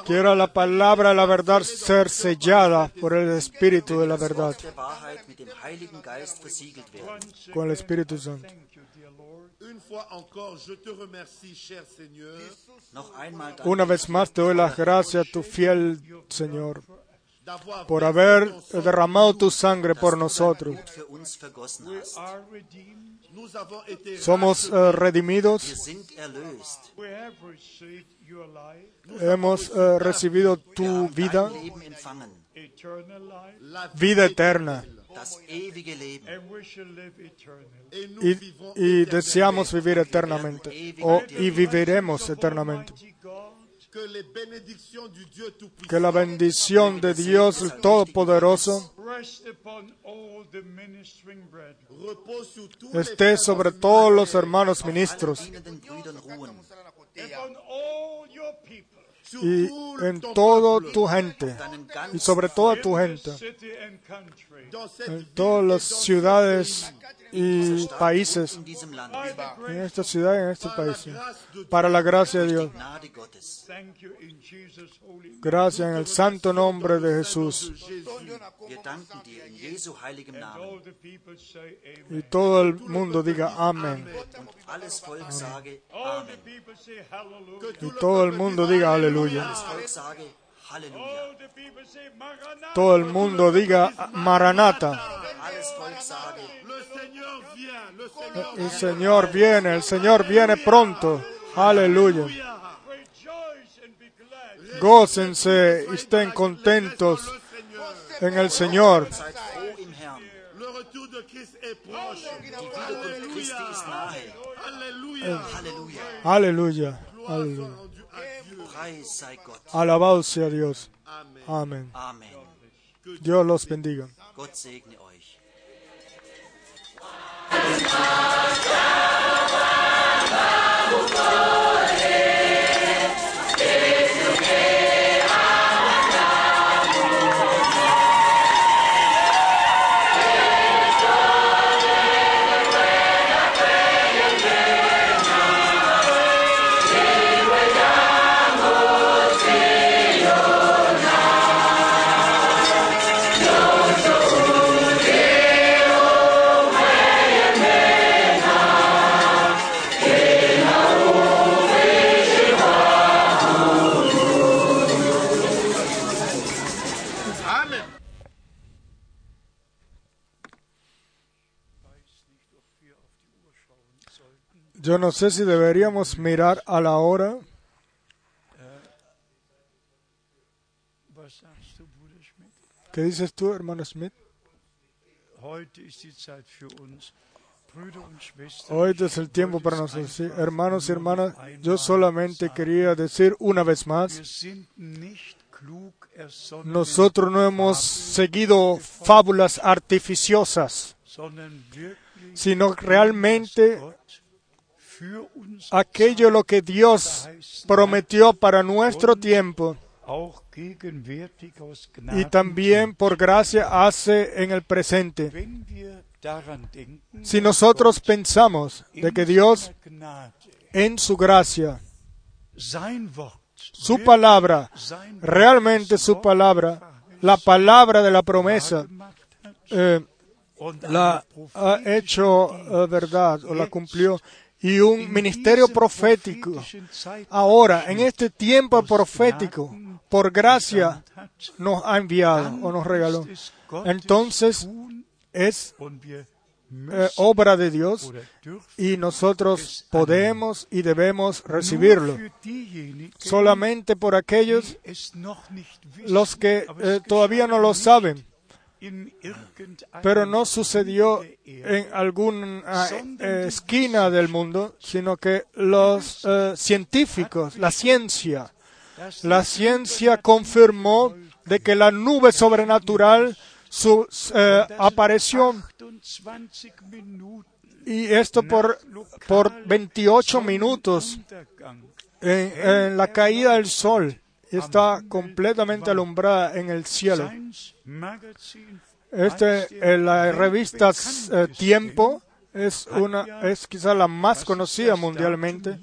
Quiera la palabra de la verdad ser sellada por el espíritu de la verdad, con el Espíritu Santo. Una vez más te doy las gracias, tu fiel Señor, por haber derramado tu sangre por nosotros. Somos eh, redimidos, hemos eh, recibido tu vida, vida eterna, Das ewige Leben. y, deseamos vivir eternamente, o, y viviremos eternamente. Que la bendición de Dios el Todopoderoso esté sobre todos los hermanos ministros Y en peuple, tu gente y sobre toda tu gente, en todas las ciudades y países, en esta ciudad y en este país, para la gracia de Dios. Gracias en el santo nombre de Jesús. Y todo el mundo diga amén. Y todo el mundo diga aleluya. Todo el mundo diga maranata. El Señor viene, el Señor viene pronto. Aleluya. Gócense y estén contentos en el Señor. Halleluja. Aleluya. Aleluya. Alabado sea Dios. Amen. Amén. Dios los bendiga. Gott Yo no sé si deberíamos mirar a la hora. ¿Qué dices tú, hermano Smith? Hoy es el tiempo para nosotros. Sí, hermanos y hermanas, yo solamente quería decir una vez más, nosotros no hemos seguido fábulas artificiosas, sino realmente aquello lo que Dios prometió para nuestro tiempo y también por gracia hace en el presente. Si nosotros pensamos de que Dios en su gracia, su palabra, realmente su palabra, la palabra de la promesa, eh, la ha hecho eh, verdad o la cumplió y un ministerio profético. ahora en este tiempo profético por gracia nos ha enviado o nos regaló. entonces es eh, obra de Dios y nosotros podemos y debemos recibirlo. solamente por aquellos los que eh, todavía no lo saben pero no sucedió en alguna eh, esquina del mundo, sino que los eh, científicos, la ciencia, la ciencia confirmó de que la nube sobrenatural su- eh, apareció. 28 Minuten y esto por, por 28 minutos en la caída del sol está completamente alumbrada en el cielo. Este, eh, la revista eh, Tiempo es una, es quizá la más conocida mundialmente.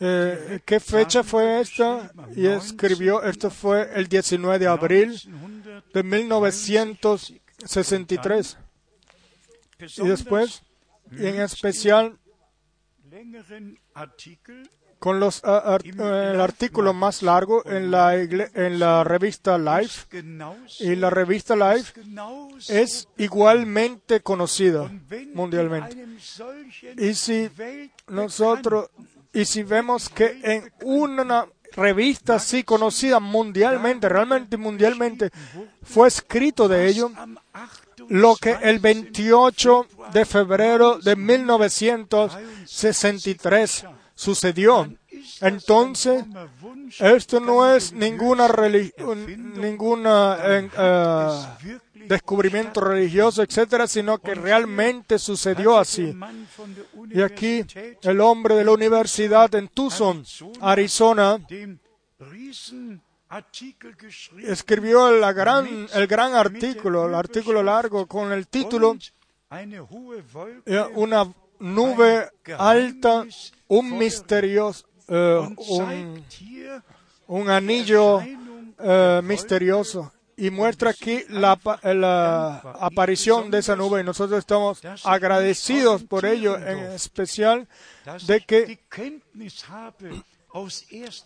Eh, ¿Qué fecha fue esta? Y escribió, esto fue el 19 de abril de 1963. Y después, y en especial, con los, ah, ar- eh, el artículo más largo en la, en la revista Life. Y la revista Life es igualmente conocida mundialmente. Y si nosotros, y si vemos que en una revista así conocida mundialmente, realmente mundialmente, fue escrito de ello am 28. lo que el 28 de febrero de 1963 sucedió. Entonces, esto no es ninguna ninguna eh, eh, descubrimiento religioso, etcétera, sino que realmente sucedió así. Y aquí el hombre de la universidad en Tucson, Arizona, escribió la gran, el gran artículo, el artículo largo con el título eh, Una nube alta, un misterioso, eh, un, un anillo eh, misterioso. Y muestra aquí la, apa- la aparición de esa nube. Y nosotros estamos agradecidos por ello, en especial de que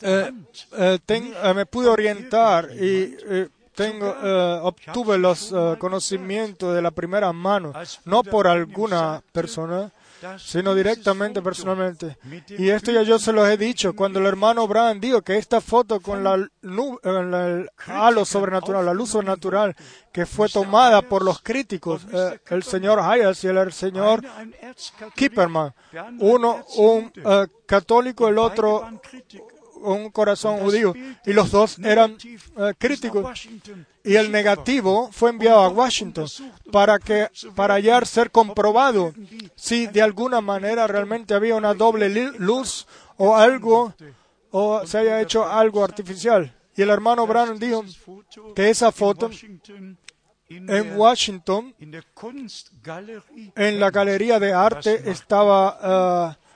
eh, eh, ten- eh, me pude orientar y eh, tengo, eh, obtuve los eh, conocimientos de la primera mano, no por alguna persona, sino directamente personalmente. Y esto ya yo se los he dicho, cuando el hermano Brand dijo que esta foto con eh, la- el halo sobrenatural, la luz sobrenatural, que fue tomada por los críticos, eh, el señor Hayes y el señor Kipperman, uno un eh, católico, el otro un corazón judío, y los dos eran críticos. Y el negativo fue enviado a Washington para que para hallar ser comprobado si de alguna manera realmente había una doble luz o algo o se haya hecho algo artificial. Y el hermano Brown dijo que esa foto en Washington, en la galería de arte, estaba eh,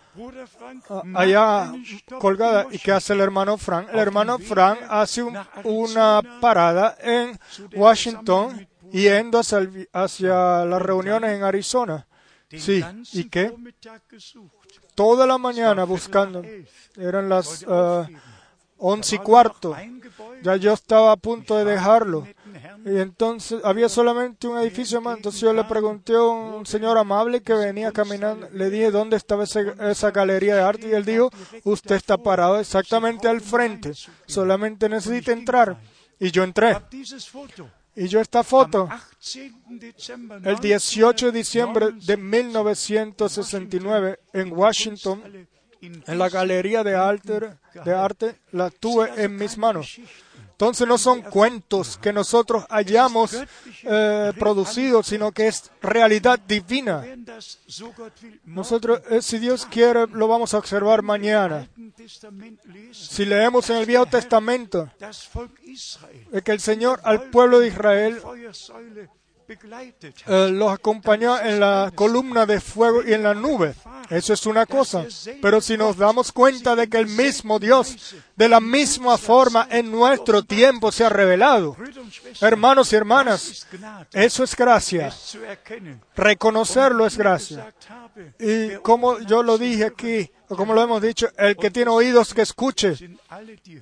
allá colgada. ¿Y qué hace el hermano Frank? El hermano Frank hace un- una parada en Washington yendo hacia, el hacia las reuniones en Arizona. Sí, ¿y qué? Toda la mañana buscando. Eran las eh, once y cuarto. Ya yo estaba a punto de dejarlo. Y entonces había solamente un edificio más. Entonces yo le pregunté a un señor amable que venía caminando. Le dije dónde estaba ese- esa galería de arte. Y él dijo: Usted está parado exactamente al frente. Solamente necesita entrar. Y yo entré. Y yo esta foto, el 18 de diciembre de 1969, en Washington, en la galería de arte, de arte, la tuve en mis manos. Entonces no son cuentos que nosotros hayamos eh, producido, sino que es realidad divina. Nosotros, eh, si Dios quiere, lo vamos a observar mañana. Si leemos en el Viejo Testamento eh, que el Señor al pueblo de Israel eh, los acompañó en la columna de fuego y en la nube. Eso es una cosa. Pero si nos damos cuenta de que el mismo Dios, de la misma forma, en nuestro tiempo se ha revelado, hermanos y hermanas, eso es gracia. Reconocerlo es gracia. Y como yo lo dije aquí, o como lo hemos dicho, el que tiene oídos que escuche.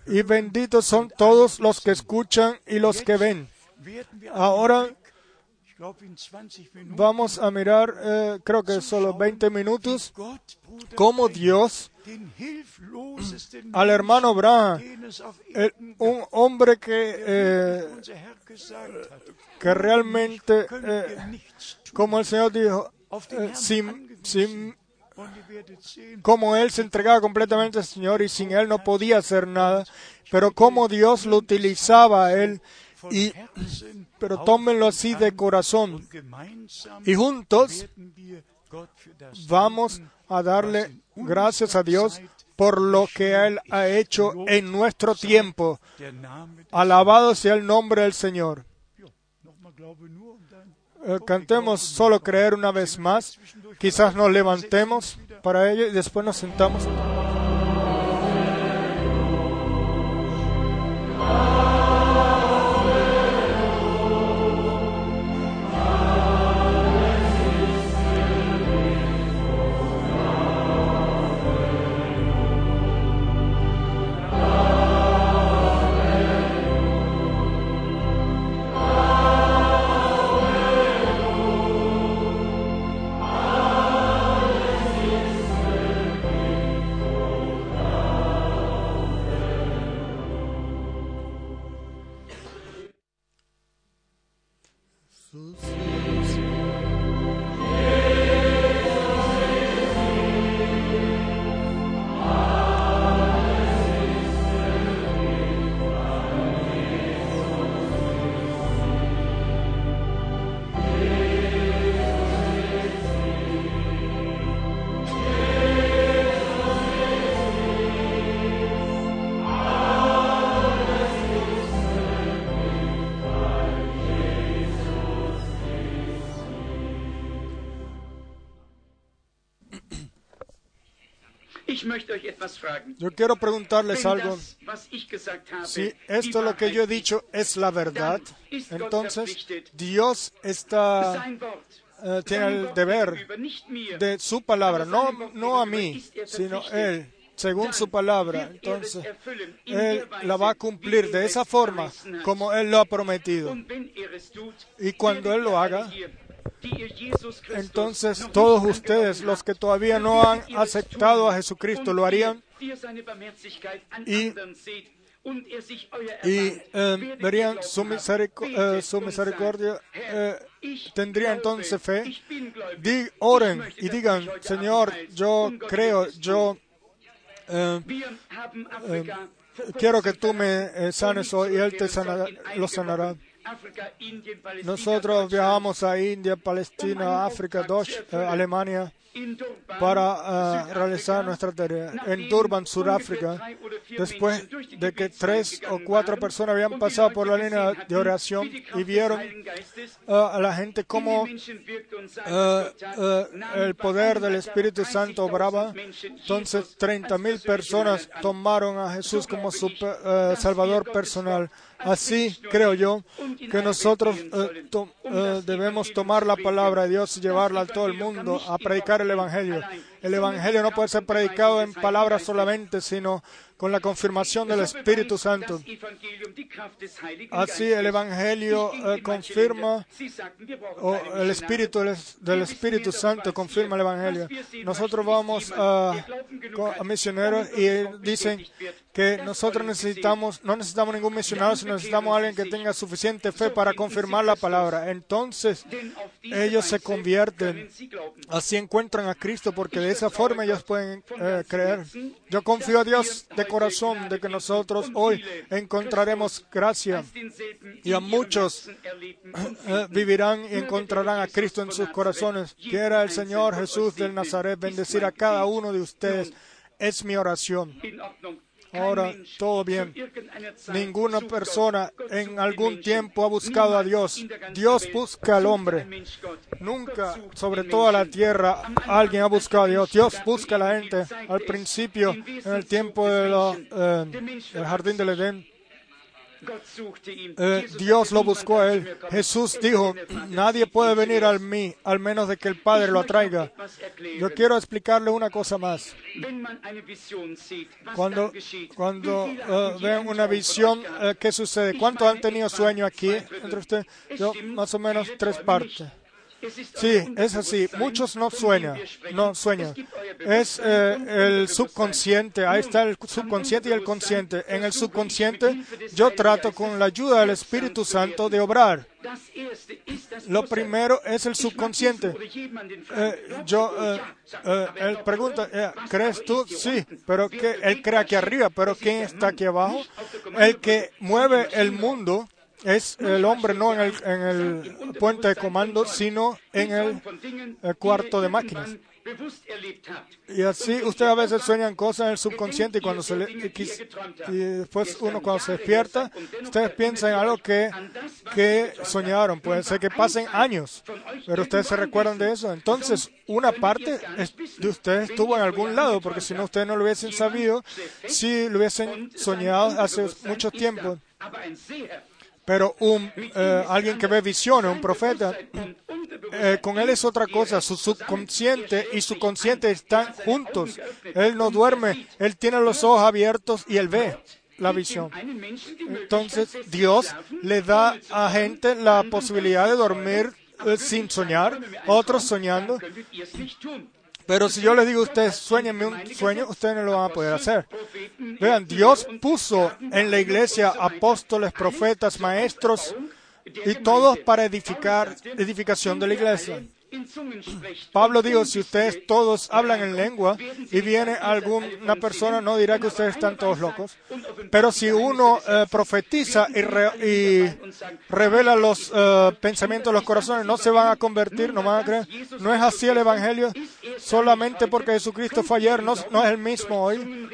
Y benditos son todos los que escuchan y los que ven. Ahora vamos a mirar, eh, creo que solo 20 minutos, cómo Dios al hermano Erden un hombre que, eh, que realmente, eh, como el Señor dijo, eh, sin, sin- como Él se entregaba completamente al Señor y sin Él no podía hacer nada, pero como Dios lo utilizaba a Él, y, pero tómenlo así de corazón y juntos vamos a darle gracias a Dios por lo que Él ha hecho en nuestro tiempo. Alabado sea el nombre del Señor. Eh, cantemos solo creer una vez más. Quizás nos levantemos para ello y después nos sentamos. Yo quiero preguntarles algo. Si esto lo que yo he dicho es la verdad, entonces Dios está, eh, tiene el deber de su palabra, no, no a mí, er sino. Él, según su palabra. er es Entonces, Él la va a cumplir de es esa forma como Él lo ha prometido. Er Y cuando Él lo haga, Entonces todos ustedes, los que todavía no han aceptado a Jesucristo, lo harían Y- y eh, verían eh, su misericordia, eh, tendría entonces fe. Di- oren y digan, Señor, yo creo, yo eh, quiero que tú me sanes hoy y Él te sanará, lo sanará. Nosotros viajamos a India, Palestina, África, Deutsch- eh, Alemania para Südafrika, realizar nuestra tarea. En Durban, Sudáfrica, después de que tres o cuatro personas habían pasado por la línea de oración y vieron eh, a la gente cómo nahmen el poder del Espíritu Santo 30.000 obraba. Entonces, Jesus 30 als mil personas tomaron a Jesús como su Salvador personal. Así creo yo que nosotros to- debemos tomar la palabra de Dios y llevarla a todo el mundo a predicar el Evangelio. El Evangelio no puede ser predicado en palabras solamente, sino con la confirmación del Espíritu Santo. Así el Evangelio eh, confirma, o el Espíritu del, Espíritu Santo confirma el Evangelio. Nosotros vamos a, a misioneros y dicen que nosotros necesitamos, no necesitamos ningún misionero, sino necesitamos a alguien que tenga suficiente fe para confirmar la palabra. Entonces ellos se convierten, así encuentran a Cristo, porque de esa forma ellos pueden eh, creer. Yo confío a Dios de corazón de que nosotros hoy encontraremos gracia y a muchos eh, vivirán y encontrarán a Cristo en sus corazones. Quiera el Señor Jesús del Nazaret bendecir a cada uno de ustedes. Es mi oración. Ahora, todo bien. Ninguna persona en algún tiempo ha buscado a Dios. Dios busca al hombre. Nunca, sobre toda la tierra, alguien ha buscado a Dios. Dios busca a la gente. Al principio, en el tiempo del eh, jardín del Edén, eh, Dios lo buscó a él. Jesús dijo, nadie puede venir a mí al menos de que el Padre lo atraiga. Yo quiero explicarle una cosa más. Cuando, cuando uh, ven una visión, uh, ¿qué sucede? ¿Cuántos han tenido sueño aquí entre ustedes? Yo, más o menos tres partes. Sí, es así. Muchos no sueñan, no sueñan. Es eh, el subconsciente. Ahí está el subconsciente y el consciente. En el subconsciente yo trato con la ayuda del Espíritu Santo de obrar. Lo primero es el subconsciente. Eh, yo, eh, eh, él pregunta, ¿crees tú? Sí, pero que él cree aquí arriba, pero ¿quién está aquí abajo? El que mueve el mundo es el hombre no en el, en el puente de comando, sino en el, cuarto de máquinas. Y así ustedes a veces sueñan cosas en el subconsciente y cuando se le, y, después uno cuando se despierta, ustedes piensan en algo que, que soñaron. Puede ser que pasen años, pero ustedes se recuerdan de eso. Entonces, una parte de ustedes estuvo en algún lado, porque si no ustedes no lo hubiesen sabido, si lo hubiesen soñado hace mucho tiempo. Pero un, eh, alguien que ve visiones, un profeta, eh, con él es otra cosa. Su subconsciente y su consciente están juntos. Él no duerme, él tiene los ojos abiertos y él ve la visión. Entonces Dios le da a gente la posibilidad de dormir eh, sin soñar, otros soñando. Pero si yo les digo a ustedes, sueñenme un sueño, ustedes no lo van a poder hacer. Vean, Dios puso en la iglesia apóstoles, profetas, maestros y todos para edificar, edificación de la iglesia. Pablo dijo, si ustedes todos hablan en lengua y viene alguna persona, no dirá que ustedes están todos locos. Pero si uno eh, profetiza y, re- y revela los eh, pensamientos de los corazones, no se van a convertir, no van a creer. No es así el Evangelio, solamente porque Jesucristo fue ayer, no, no es el mismo hoy.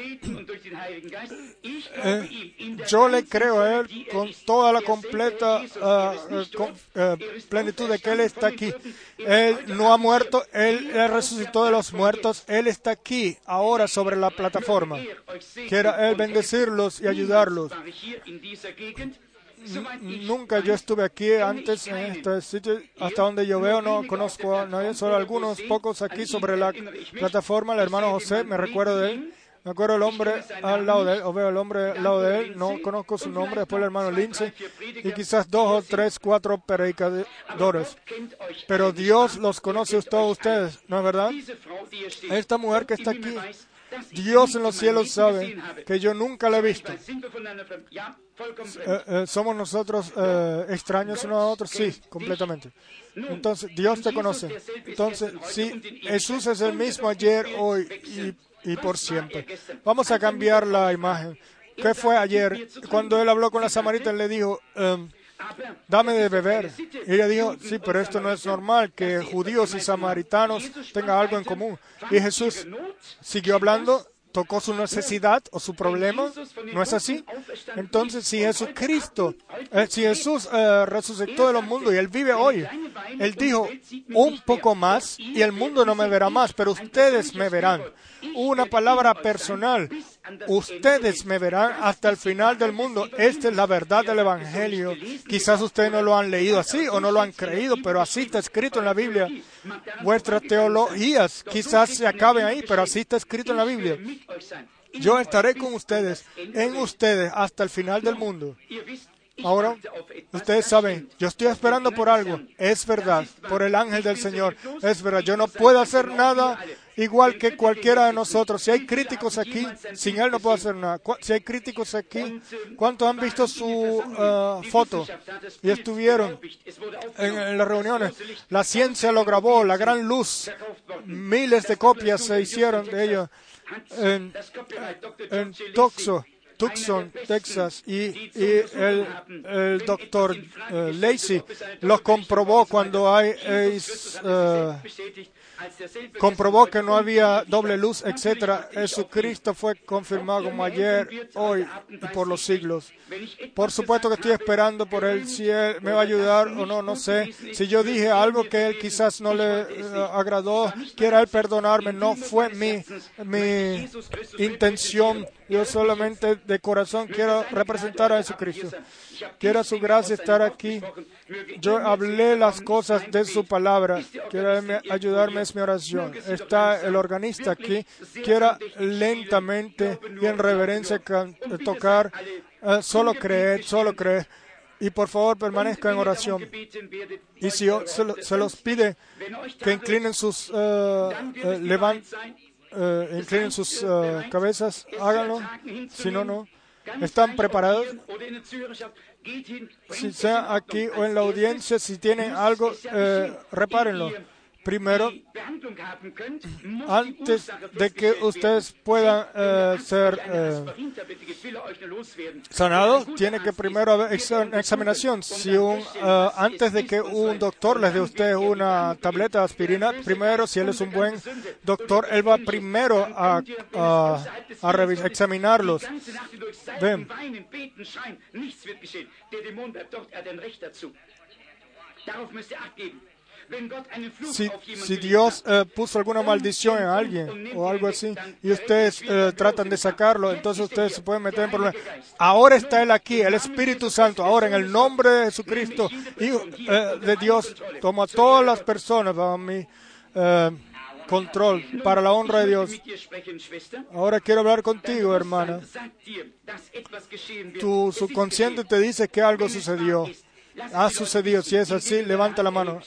Eh, yo le creo a Él con toda la completa eh, eh, con- eh, plenitud de que Él está aquí. Él no ha muerto, Él, Él resucitó de los muertos, Él está aquí ahora sobre la plataforma. Quiera Él bendecirlos y ayudarlos. Nunca yo estuve aquí antes en este sitio, hasta donde yo veo, no conozco a nadie, solo algunos pocos aquí sobre la plataforma. El hermano José, me recuerdo de él. Me acuerdo el hombre al lado de él, o veo el hombre al lado de él, no conozco su nombre, después el hermano Lindsay, y quizás dos o tres, cuatro predicadores. Pero Dios los conoce a todos ustedes, ¿no es verdad? Esta mujer que está aquí, Dios en los cielos sabe que yo nunca la he visto. Eh, eh, ¿Somos nosotros eh, extraños unos a otros? Sí, completamente. Entonces, Dios te conoce. Entonces, sí, Jesús es el mismo ayer, hoy y, y por siempre. Vamos a cambiar la imagen. ¿Qué fue ayer? Cuando él habló con la samaritana, le dijo, em, dame de beber. Y ella dijo, sí, pero esto no es normal, que judíos y samaritanos tengan algo en común. Y Jesús siguió hablando, tocó su necesidad o su problema. ¿No es así? Entonces, si Jesucristo, eh, si Jesús eh, resucitó de los mundos y Él vive hoy, Él dijo, un poco más y el mundo no me verá más, pero ustedes me verán. Una palabra personal. Ustedes me verán hasta el final del mundo. Esta es la verdad del Evangelio. Quizás ustedes no lo han leído así o no lo han creído, pero así está escrito en la Biblia. Vuestras teologías quizás se acaben ahí, pero así está escrito en la Biblia. Yo estaré con ustedes, en ustedes, hasta el final del mundo. Ahora, ustedes saben, yo estoy esperando por algo. Es verdad, por el ángel del Señor. Es verdad, yo no puedo hacer nada igual que cualquiera de nosotros. Si hay críticos aquí, sin Él no puedo hacer nada. Si hay críticos aquí, ¿cuántos han visto su ah, foto y estuvieron en, las reuniones? La ciencia lo grabó, la gran luz. Miles de copias se hicieron de ello en, en Tucson, Tucson, Texas, y, el, doctor eh, Lacey lo comprobó cuando hay, es, eh, comprobó que no había doble luz, etcétera. Jesucristo fue confirmado como ayer, hoy y por los siglos. Por supuesto que estoy esperando por él, si él me va a ayudar o no, no sé. Si yo dije algo que él quizás no le eh, agradó, quiera él perdonarme. No fue mi, mi intención. Yo solamente de corazón quiero representar a Jesucristo. Quiero su gracia estar aquí. Yo hablé las cosas de su palabra. Quiero ayudarme, es mi oración. Está el organista aquí. Quiera lentamente y en reverencia tocar. Eh, solo creer, solo creer. Y por favor permanezca en oración. Y si se, lo- se los pide que inclinen sus, levan- eh, inclinen sus cabezas, háganlo. Si no, no. ¿Están preparados? Si sea aquí o en la audiencia, si tienen algo, eh, repárenlo. Primero, antes de que ustedes puedan eh, ser eh, sanados, tiene que primero haber una examinación. Si un, eh, antes de que un doctor les dé a ustedes una tableta de aspirina, primero, si él es un buen doctor, él va primero a, a, a revis- examinarlos. Ven. Si, si Dios eh, puso alguna maldición en alguien o algo así y ustedes eh, tratan de sacarlo, entonces ustedes se pueden meter en problemas. Ahora está Él aquí, el Espíritu Santo. Ahora en el nombre de Jesucristo, Hijo eh, de Dios, toma a todas las personas bajo mi eh, control para la honra de Dios. Ahora quiero hablar contigo, hermana. Tu subconsciente te dice que algo sucedió. Ha sucedido. Si es así, levanta la mano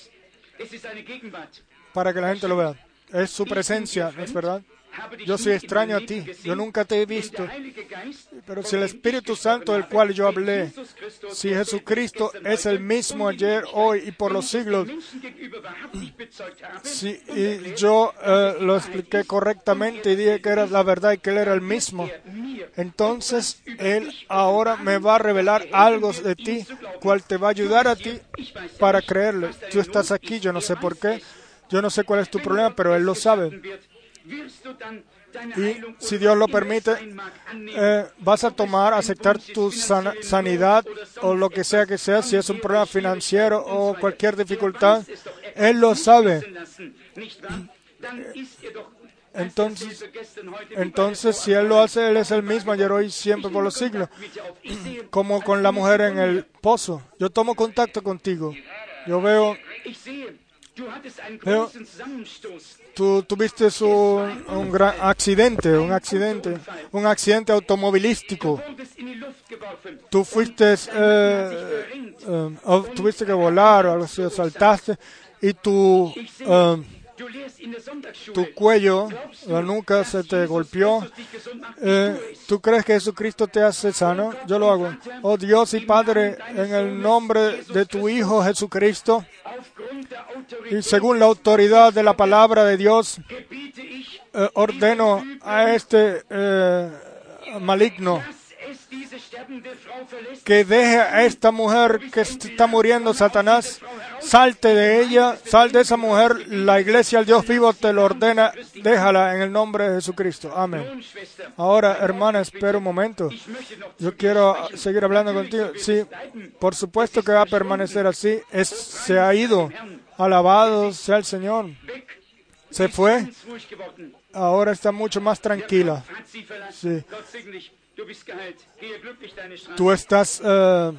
para que la gente lo vea. Es su presencia, ¿no es verdad? Yo soy extraño a ti, yo nunca te he visto. Pero si el Espíritu Santo del cual yo hablé, si Jesucristo es el mismo ayer, hoy y por los siglos, si y yo eh, lo expliqué correctamente y dije que era la verdad y que Él era el mismo, entonces Él ahora me va a revelar algo de ti, cual te va a ayudar a ti para creerle. Tú estás aquí, yo no sé por qué, yo no sé cuál es tu problema, pero Él lo sabe. Y si Dios lo permite, eh, vas a tomar, aceptar tu sanidad o lo que sea que sea, si es un problema financiero o cualquier dificultad, Él lo sabe. Entonces, entonces, si Él lo hace, Él es el mismo ayer, hoy, siempre por los siglos. Como con la mujer en el pozo. Yo tomo contacto contigo. Yo veo, Veo- tú tuviste un, un gran accidente, un accidente, un accidente automovilístico. Tú fuiste, eh, eh, oh, tuviste que volar o algo así, saltaste y tu, eh, tu cuello, la nuca se te golpeó. Eh, ¿Tú crees que Jesucristo te hace sano? Yo lo hago. Oh Dios y Padre, en el nombre de tu Hijo Jesucristo, y según la autoridad de la palabra de Dios, eh, ordeno a este eh, maligno que deje a esta mujer que está muriendo, Satanás, salte de ella, sal de esa mujer, la iglesia, el Dios vivo te lo ordena, déjala en el nombre de Jesucristo. Amén. Ahora, hermana, espera un momento. Yo quiero seguir hablando contigo. Sí, por supuesto que va a permanecer así. Es, se ha ido. Alabado sea el Señor. Se fue. Ahora está mucho más tranquila. Sí. Tú estás eh,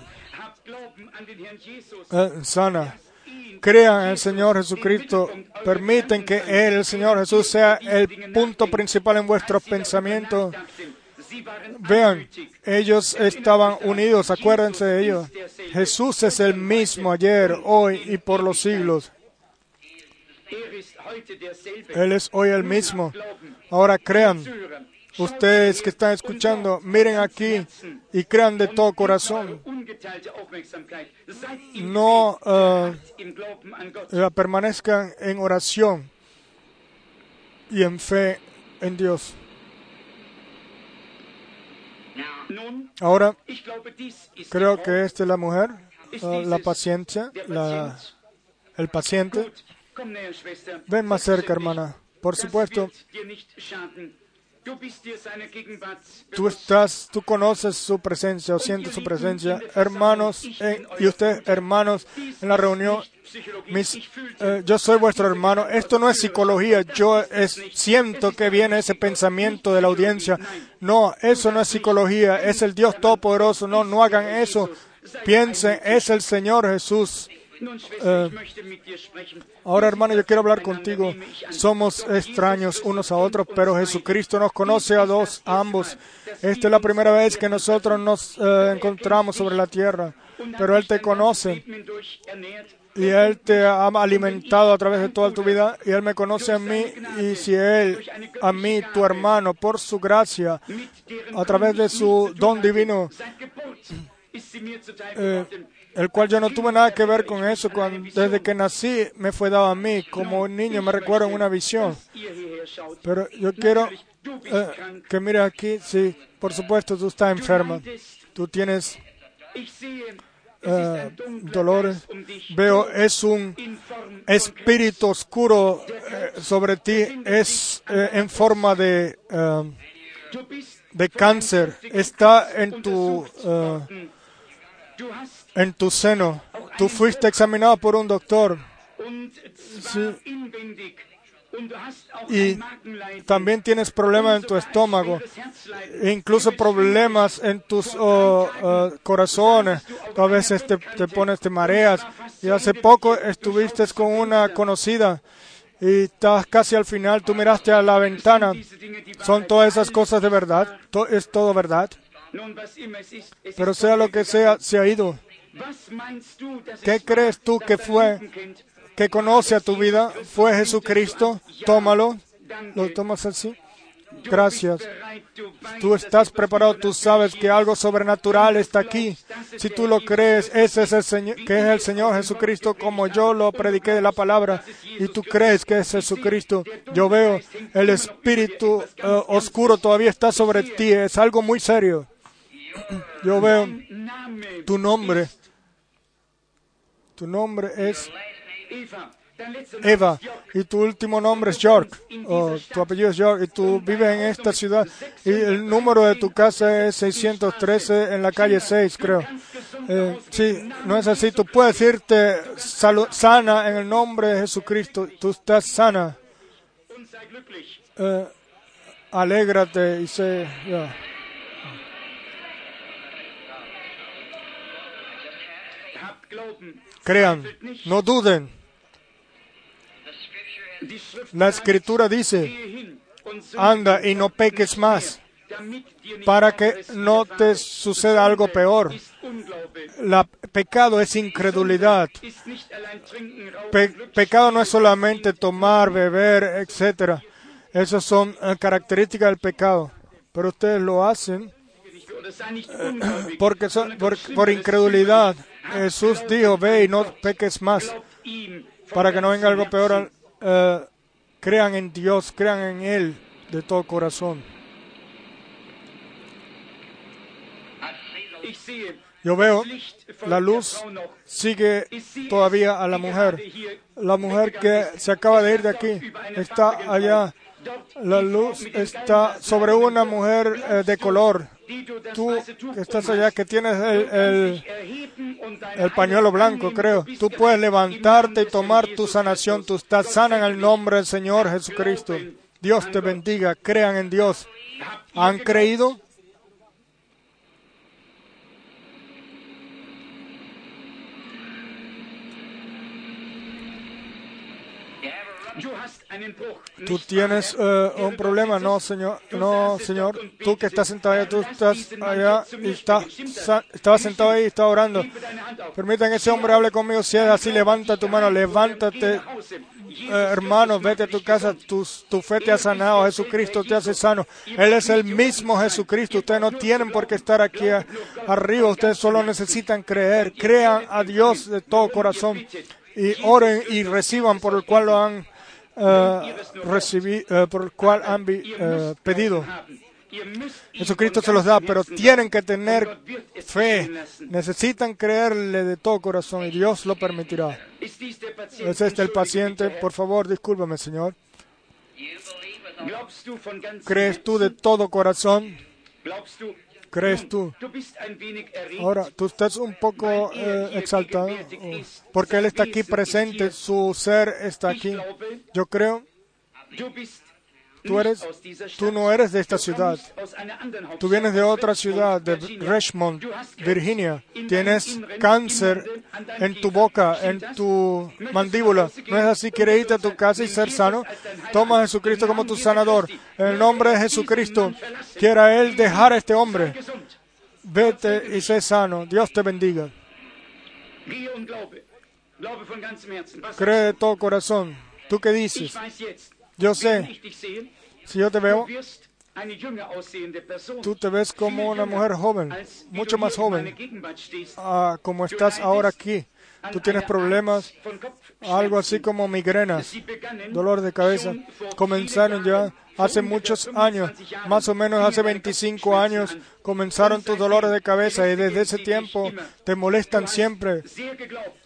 eh, sana. Crean en el Señor Jesucristo. Permiten que Él, el Señor Jesús, sea el punto principal en vuestros pensamientos. Vean, ellos estaban unidos, acuérdense de ellos. Jesús es el mismo ayer, hoy y por los siglos. Él es hoy el mismo. Ahora crean. Ustedes que están escuchando, miren aquí y crean de todo corazón. No eh, permanezcan en oración y en fe en Dios. Ahora creo que esta es la mujer, eh, la paciencia, el paciente. Ven más cerca, hermana. Por supuesto, tú estás, tú conoces su presencia o sientes su presencia. Hermanos, eh, y ustedes, hermanos, en la reunión, mis, eh, yo soy vuestro hermano. Esto no es psicología. Yo es, siento que viene ese pensamiento de la audiencia. No, eso no es psicología. Es el Dios Todopoderoso. No, no hagan eso. Piensen, es el Señor Jesús. Eh. Ahora, hermano, yo quiero hablar contigo. Somos extraños unos a otros, pero Jesucristo nos conoce a dos, a ambos. Esta es la primera vez que nosotros nos eh, encontramos sobre la tierra, pero Él te conoce y Él te ha alimentado a través de toda tu vida y Él me conoce a mí y si Él, a mí, tu hermano, por su gracia, a través de su don divino, eh, el cual yo no tuve nada que ver con eso. Cuando, desde que nací me fue dado a mí como un niño, me recuerdo en una visión. Pero yo quiero eh, que mire aquí, sí, por supuesto tú estás enferma, tú tienes eh, dolores. Veo, es un espíritu oscuro sobre ti, es en forma de, de cáncer, está en tu, en tu seno. Tú fuiste examinado por un doctor auch y también tienes problemas en tu estómago. Incluso problemas en tus oh, oh, corazones. A veces te, te pones, te mareas. Y hace poco estuviste con una conocida y estás casi al final, tú miraste a la ventana. ¿Son todas esas cosas de verdad? ¿Es todo verdad? Pero sea lo que sea, se ha ido. ¿Qué es crees tú que fue? Que conoce a tu vida? ¿Fue Jesucristo? Tómalo. ¿Lo tomas así? Gracias. Tú estás preparado, tú sabes que algo sobrenatural está aquí. Si tú lo crees, ese es el Señor, que es el Señor Jesucristo, como yo lo prediqué de la palabra, y tú crees que es Jesucristo. Yo veo el espíritu eh, oscuro todavía está sobre ti, es algo muy serio. Yo veo tu nombre. Tu nombre es Eva. Y tu último nombre es York, o tu apellido es York y tú vives en esta ciudad y el número de tu casa es 613 en la calle 6, creo. Eh, sí, no es así, tú puedes irte sana en el nombre de Jesucristo, tú estás sana. Eh, alégrate y sé. Crean, no duden. La escritura dice, anda y no peques más, para que no te suceda algo peor. Pecado es incredulidad. Pecado no es solamente tomar, beber, etcétera. Esas son eh, características del pecado. Pero ustedes lo hacen ungläubig, porque por, incredulidad. Jesús dijo, ve y no peques más, para que no venga algo peor. Eh, crean en Dios, crean en Él de todo corazón. Yo veo, la luz sigue todavía a la mujer. La mujer que se acaba de ir de aquí está allá. La luz está sobre una mujer eh, de color. Tú que estás allá, que tienes el, el, pañuelo blanco, creo. Tú puedes levantarte y tomar tu sanación. Tú estás sana en el nombre del Señor Jesucristo. Dios te bendiga. Crean en Dios. ¿Han creído? Tú tienes eh, un problema, no, señor, no, señor. Tú que estás sentado allá, tú estás allá y está, sa- estabas sentado ahí y está orando. Permitan que ese hombre hable conmigo. Si es así, levanta tu mano, levántate, eh, hermano, vete a tu casa. Tu, fe te ha sanado. Jesucristo te hace sano. Él es el mismo Jesucristo. Ustedes no tienen por qué estar aquí arriba. Ustedes solo necesitan creer. Crean a Dios de todo corazón y oren y reciban por el cual lo han eh, recibi- eh, por el cual han eh, pedido. Jesucristo se los da, pero tienen que tener fe. Necesitan creerle de todo corazón y Dios lo permitirá. ¿Es este el paciente? Por favor, discúlpame, Señor. ¿Crees tú de todo corazón? ¿Crees tú? Ahora, tú estás un poco eh, exaltado oh, porque Él está aquí presente, su ser está aquí. Yo creo, Tú, eres, tú no eres de esta ciudad. Tú vienes de otra ciudad, de Richmond, Virginia. Tienes cáncer en tu boca, en tu mandíbula. ¿No es así? ¿Quieres irte a tu casa y ser sano? Toma a Jesucristo como tu sanador. En el nombre de Jesucristo, quiera Él dejar a este hombre. Vete y sé sano. Dios te bendiga. Cree de todo corazón. ¿Tú qué dices? Yo sé, si yo te veo, tú te ves como una mujer joven, mucho más joven, ah, como estás ahora aquí. Tú tienes problemas, algo así como migrenas, dolor de cabeza. Comenzaron ya hace muchos años, más o menos hace 25 años, comenzaron tus dolores de cabeza y desde ese tiempo te molestan siempre.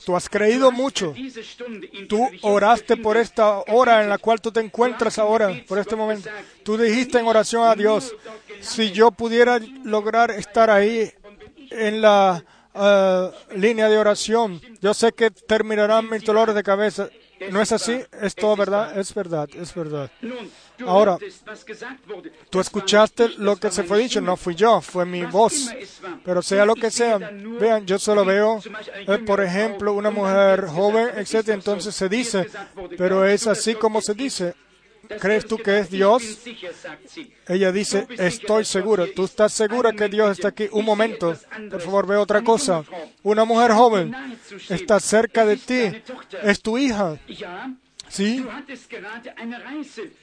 Tú has creído mucho. Tú oraste por esta hora en la cual tú te encuentras ahora, por este momento. Tú dijiste en oración a Dios, si yo pudiera lograr estar ahí en la uh, línea de oración, yo sé que terminarán mis dolores de cabeza. ¿No es así? ¿Es todo verdad? Es verdad, es verdad. Ahora, tú escuchaste lo que se fue dicho, no fui yo, fue mi voz. Pero sea lo que sea, vean, yo solo veo, eh, por ejemplo, una mujer joven, etc. Entonces se dice, pero es así como se dice. ¿Crees tú que es Dios? Ella dice, estoy segura. ¿Tú estás segura que Dios está aquí? Un momento, por favor, ve otra cosa. Una mujer joven está cerca de ti. Es tu hija. ¿Sí?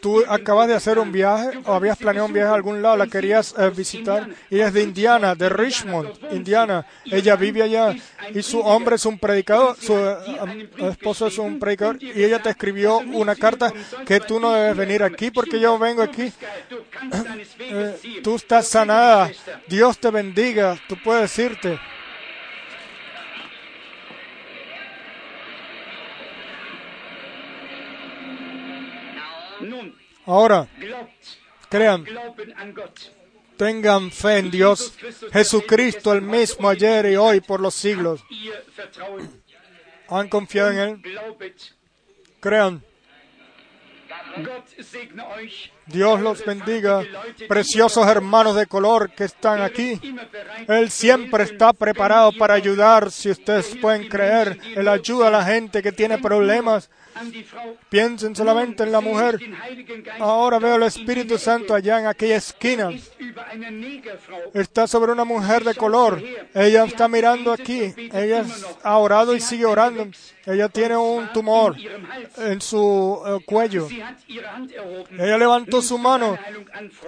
Tú acabas de hacer un viaje o habías planeado un viaje a algún lado, la querías eh, visitar. Ella es de Indiana, de Richmond, Indiana. Ella vive allá y su hombre es un predicador, su eh, esposo es un predicador y ella te escribió una carta que tú no debes venir aquí porque yo vengo aquí. Eh, tú estás sanada. Dios te bendiga. Tú puedes irte. Ahora, crean, tengan fe en Dios, Jesucristo el mismo ayer y hoy por los siglos. ¿Han confiado en Él? Crean. Dios los bendiga, preciosos hermanos de color que están aquí. Él siempre está preparado para ayudar, si ustedes pueden creer. Él ayuda a la gente que tiene problemas. Piensen solamente en la mujer. Ahora veo el Espíritu Santo allá en aquella esquina. Está sobre una mujer de color. Ella está mirando aquí. Ella ha orado y sigue orando. Ella tiene un tumor en su eh, cuello. Ella levantó su mano.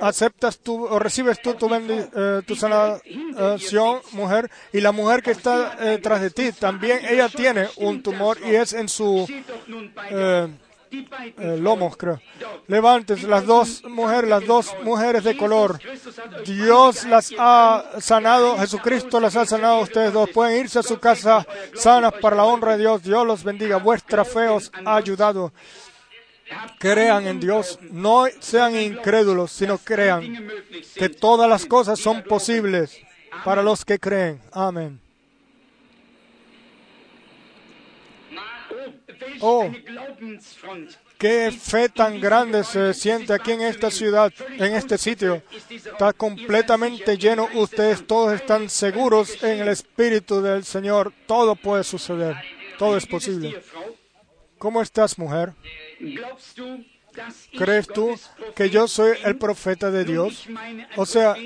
Aceptas tú o recibes tú tu, eh, tu sanación, mujer. Y la mujer que está eh, tras de ti también, ella tiene un tumor y es en su eh, eh, lomos, creo. Levantes las dos mujeres, las dos mujeres de color. Dios las ha sanado, Jesucristo las ha sanado ustedes dos. Pueden irse a su casa sanas para la honra de Dios. Dios los bendiga. Vuestra fe os ha ayudado. Crean en Dios, no sean incrédulos, sino crean que todas las cosas son posibles para los que creen. Amén. Oh, qué fe tan grande se siente aquí en esta ciudad, en este sitio. Está completamente lleno. Ustedes todos están seguros en el Espíritu del Señor. Todo puede suceder. Todo es posible. ¿Cómo estás, mujer? ¿Crees tú que yo soy el profeta de Dios? O sea,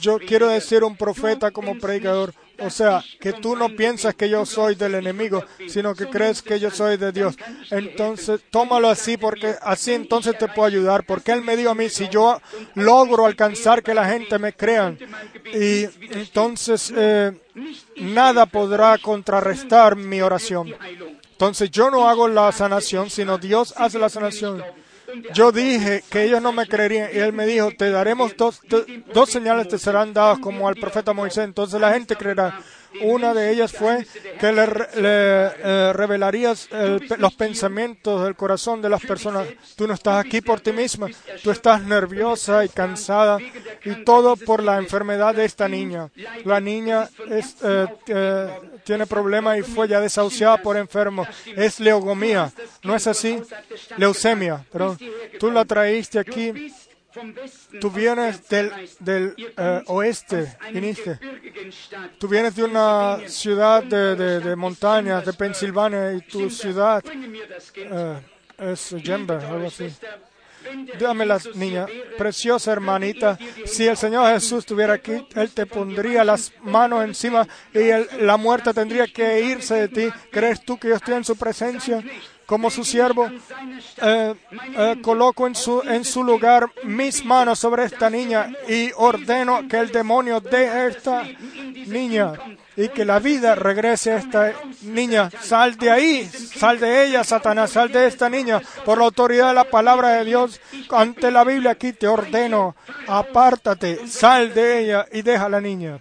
yo quiero decir un profeta como predicador. O sea, que tú no piensas que yo soy del enemigo, sino que crees que yo soy de Dios. Entonces, tómalo así, porque así entonces te puedo ayudar. Porque Él me dijo a mí, si yo logro alcanzar que la gente me crea, y entonces eh, nada podrá contrarrestar mi oración. Entonces yo no hago la sanación, sino Dios hace la sanación. Yo dije que ellos no me creerían y él me dijo, te daremos dos, dos señales, te serán dadas como al profeta Moisés. Entonces la gente creerá. Una de ellas fue que le, eh, revelarías los pensamientos del corazón de las personas. Tú no estás aquí por ti misma, tú estás nerviosa y cansada y todo por la enfermedad de esta niña. La niña eh, eh, tiene problemas y fue ya desahuciada por enfermo. Es leogomía, ¿no es así? Leucemia, pero tú la traíste aquí Tú vienes del, del eh, kommt oeste, viniste. Tú vienes de una ciudad de, de, de montañas, de Pensilvania, y tu ciudad eh, es Denver, algo así. Dame la niña, preciosa hermanita, si el Señor Jesús estuviera aquí, Él te pondría las manos encima y el- la muerte tendría que irse de ti. ¿Crees tú que yo estoy en su presencia como su siervo? Eh, eh, coloco en su, en su lugar mis manos sobre esta niña y ordeno que el demonio deje esta niña y que la vida regrese a esta niña. Sal de ahí, sal de ella, Satanás, sal de esta niña. Por la autoridad de la palabra de Dios, ante la Biblia aquí te ordeno, apártate, sal de ella y deja a la niña.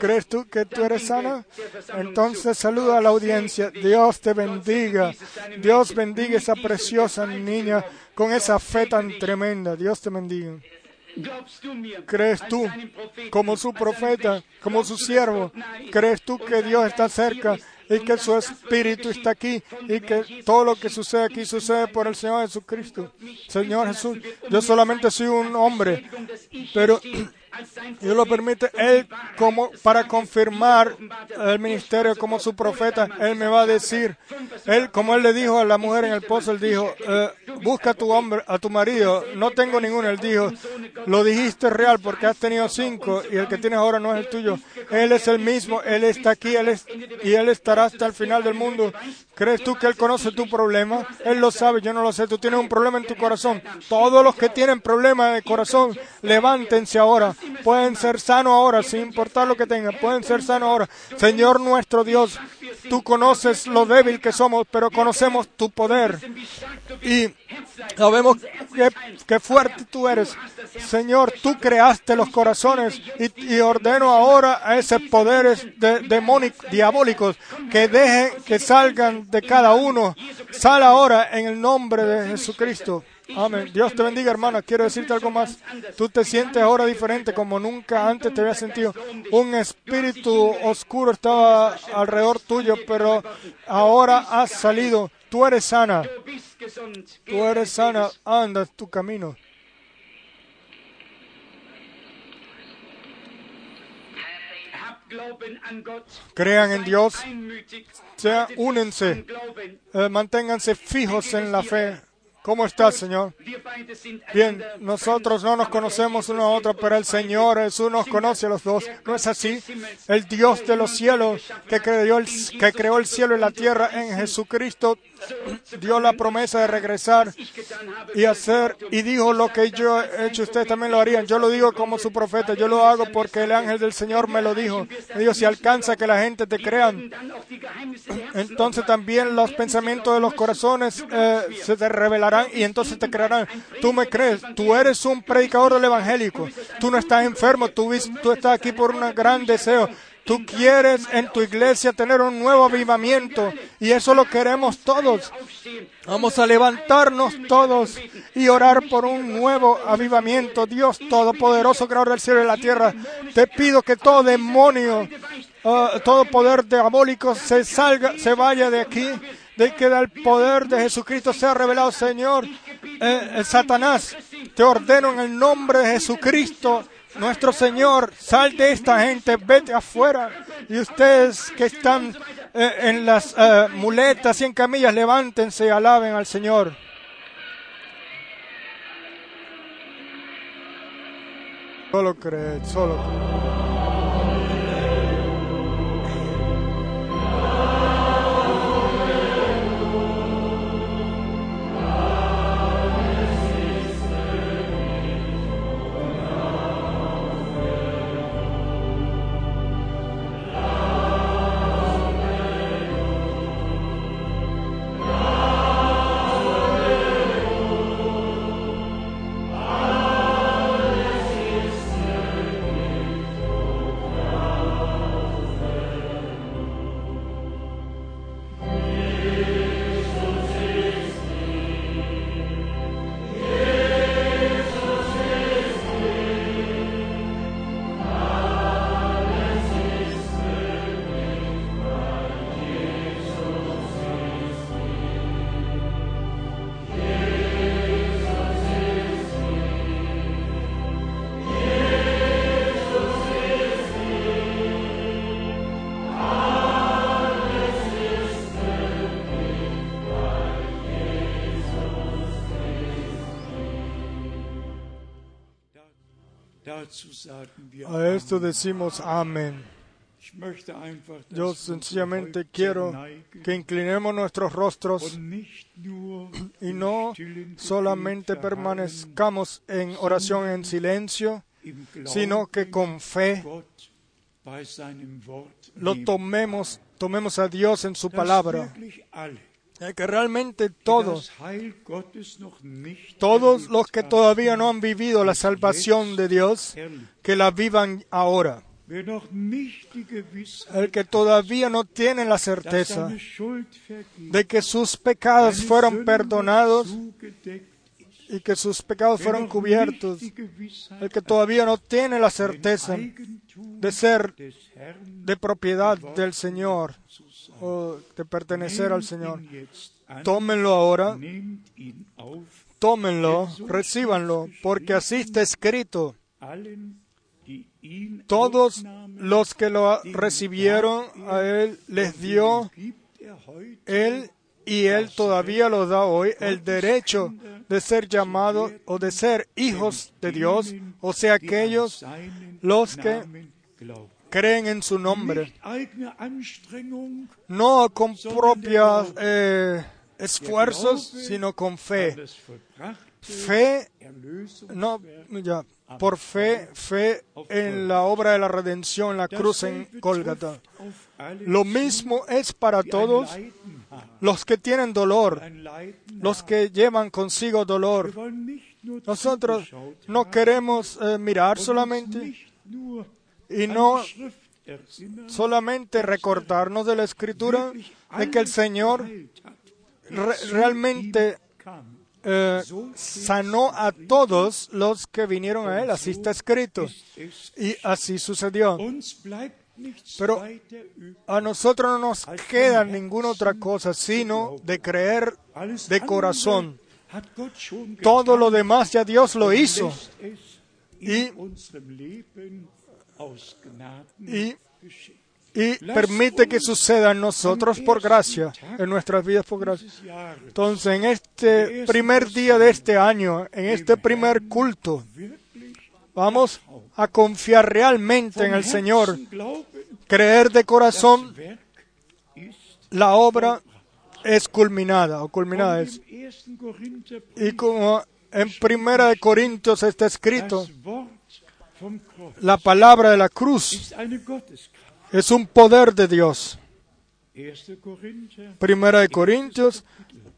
¿Crees tú que tú eres sana? Entonces saluda a la audiencia. Dios te bendiga. Dios bendiga esa preciosa niña con esa fe tan tremenda. Dios te bendiga. ¿Crees tú, como su profeta, como su siervo, crees tú que Dios está cerca y que su espíritu está aquí y que todo lo que sucede aquí sucede por el Señor. Jesucristo? Señor Jesús, um yo solamente soy un hombre, pero Dios lo permite Él como para confirmar el ministerio como su profeta. Él me va a decir, Él como Él le dijo a la mujer en el pozo, Él dijo, eh, busca a tu hombre, a tu marido. No tengo ninguno. Él dijo, lo dijiste real porque has tenido cinco y el que tienes ahora no es el tuyo. Él es el mismo, Él está aquí, Él es, y Él estará hasta el final del mundo. ¿Crees tú que Él conoce tu problema? Él lo sabe, yo no lo sé. Tú tienes un problema en tu corazón. Todos los que tienen problemas de corazón, levántense ahora. Pueden ser sanos ahora, sin importar lo que tengan. Pueden ser sanos ahora. Señor nuestro Dios, tú conoces lo débil que somos, pero conocemos tu poder. Y sabemos que, que fuerte tú eres. Señor, tú creaste los corazones y, y ordeno ahora a esos poderes de, demónicos, diabólicos que dejen que salgan de cada uno. Sal ahora en el nombre de Jesucristo. Amén. Dios te bendiga, hermana. Quiero decirte algo más. Tú te sientes ahora diferente como nunca antes te había sentido. Un espíritu oscuro estaba alrededor tuyo, pero ahora has salido. Tú eres sana. Tú eres sana. Anda tu camino. Crean en Dios. Sea, únense. Eh, manténganse fijos en la fe. ¿Cómo estás, Señor? Bien, nosotros no nos conocemos uno a otro, pero el Señor. Jesús nos conoce a los dos. ¿No es así? El Dios de los cielos, que creó el, que creó el cielo y la tierra en Jesucristo, dio la promesa de regresar y hacer y dijo lo que yo he hecho, ustedes también lo harían. Yo lo digo como su profeta, yo lo hago porque el ángel del Señor me lo dijo. Me dijo, si alcanza que la gente te crean, entonces también los pensamientos de los corazones eh, se te revelarán y entonces te creerán. Tú me crees, tú eres un predicador del evangélico, tú no estás enfermo, tú, tú estás aquí por un gran deseo. Tú quieres en tu iglesia tener un nuevo avivamiento y eso lo queremos todos. Vamos a levantarnos todos y orar por un nuevo avivamiento. Dios Todopoderoso, Creador del cielo y la tierra, te pido que todo demonio, ah, todo poder diabólico se salga, se vaya de aquí, de que el poder de Jesucristo sea revelado, Señor. Eh, eh, Satanás, te ordeno en el nombre de Jesucristo. Nuestro Señor, sal de esta gente, vete afuera. Y ustedes que están eh, en las eh, muletas y en camillas, levántense y alaben al Señor. Solo creed, solo creed. A esto decimos amén. Yo sencillamente quiero que inclinemos nuestros rostros y no solamente permanezcamos en oración en silencio, sino que con fe lo tomemos, tomemos a Dios en su palabra. Que realmente todos, todos los que todavía no han vivido la salvación de Dios, que la vivan ahora. El que todavía no tiene la certeza de que sus pecados fueron perdonados y que sus pecados fueron cubiertos. El que todavía no tiene la certeza de ser de propiedad del Señor. O de pertenecer al Señor. Tómenlo ahora, tómenlo, recíbanlo, porque así está escrito. Todos los que lo recibieron a Él les dio Él y Él todavía lo da hoy el derecho de ser llamados o de ser hijos de Dios, o sea, aquellos los que. Creen en su nombre, no con propios eh, esfuerzos, sino con fe. Fe, no, ya, por fe, fe en la obra de la redención, la cruz en alle Lo mismo es para todos los que tienen dolor, los que llevan consigo dolor. Nosotros no queremos eh, mirar solamente y no solamente recordarnos de la escritura de que el Señor realmente eh, sanó a todos los que vinieron a Él. Así está escrito. Y así sucedió. Pero a nosotros no nos queda ninguna otra cosa sino de creer de corazón. Todo lo demás ya Dios lo hizo. Y- Y y permite que suceda en nosotros por gracia, en nuestras vidas por gracia. Entonces, en este primer día de este año, en este primer culto, vamos a confiar realmente en el Señor, creer de corazón, la obra es culminada o culminada es. Y como en Primera de Corintios está escrito, la palabra de la cruz es un poder de Dios. 1. Korinther, Primera de Corintios,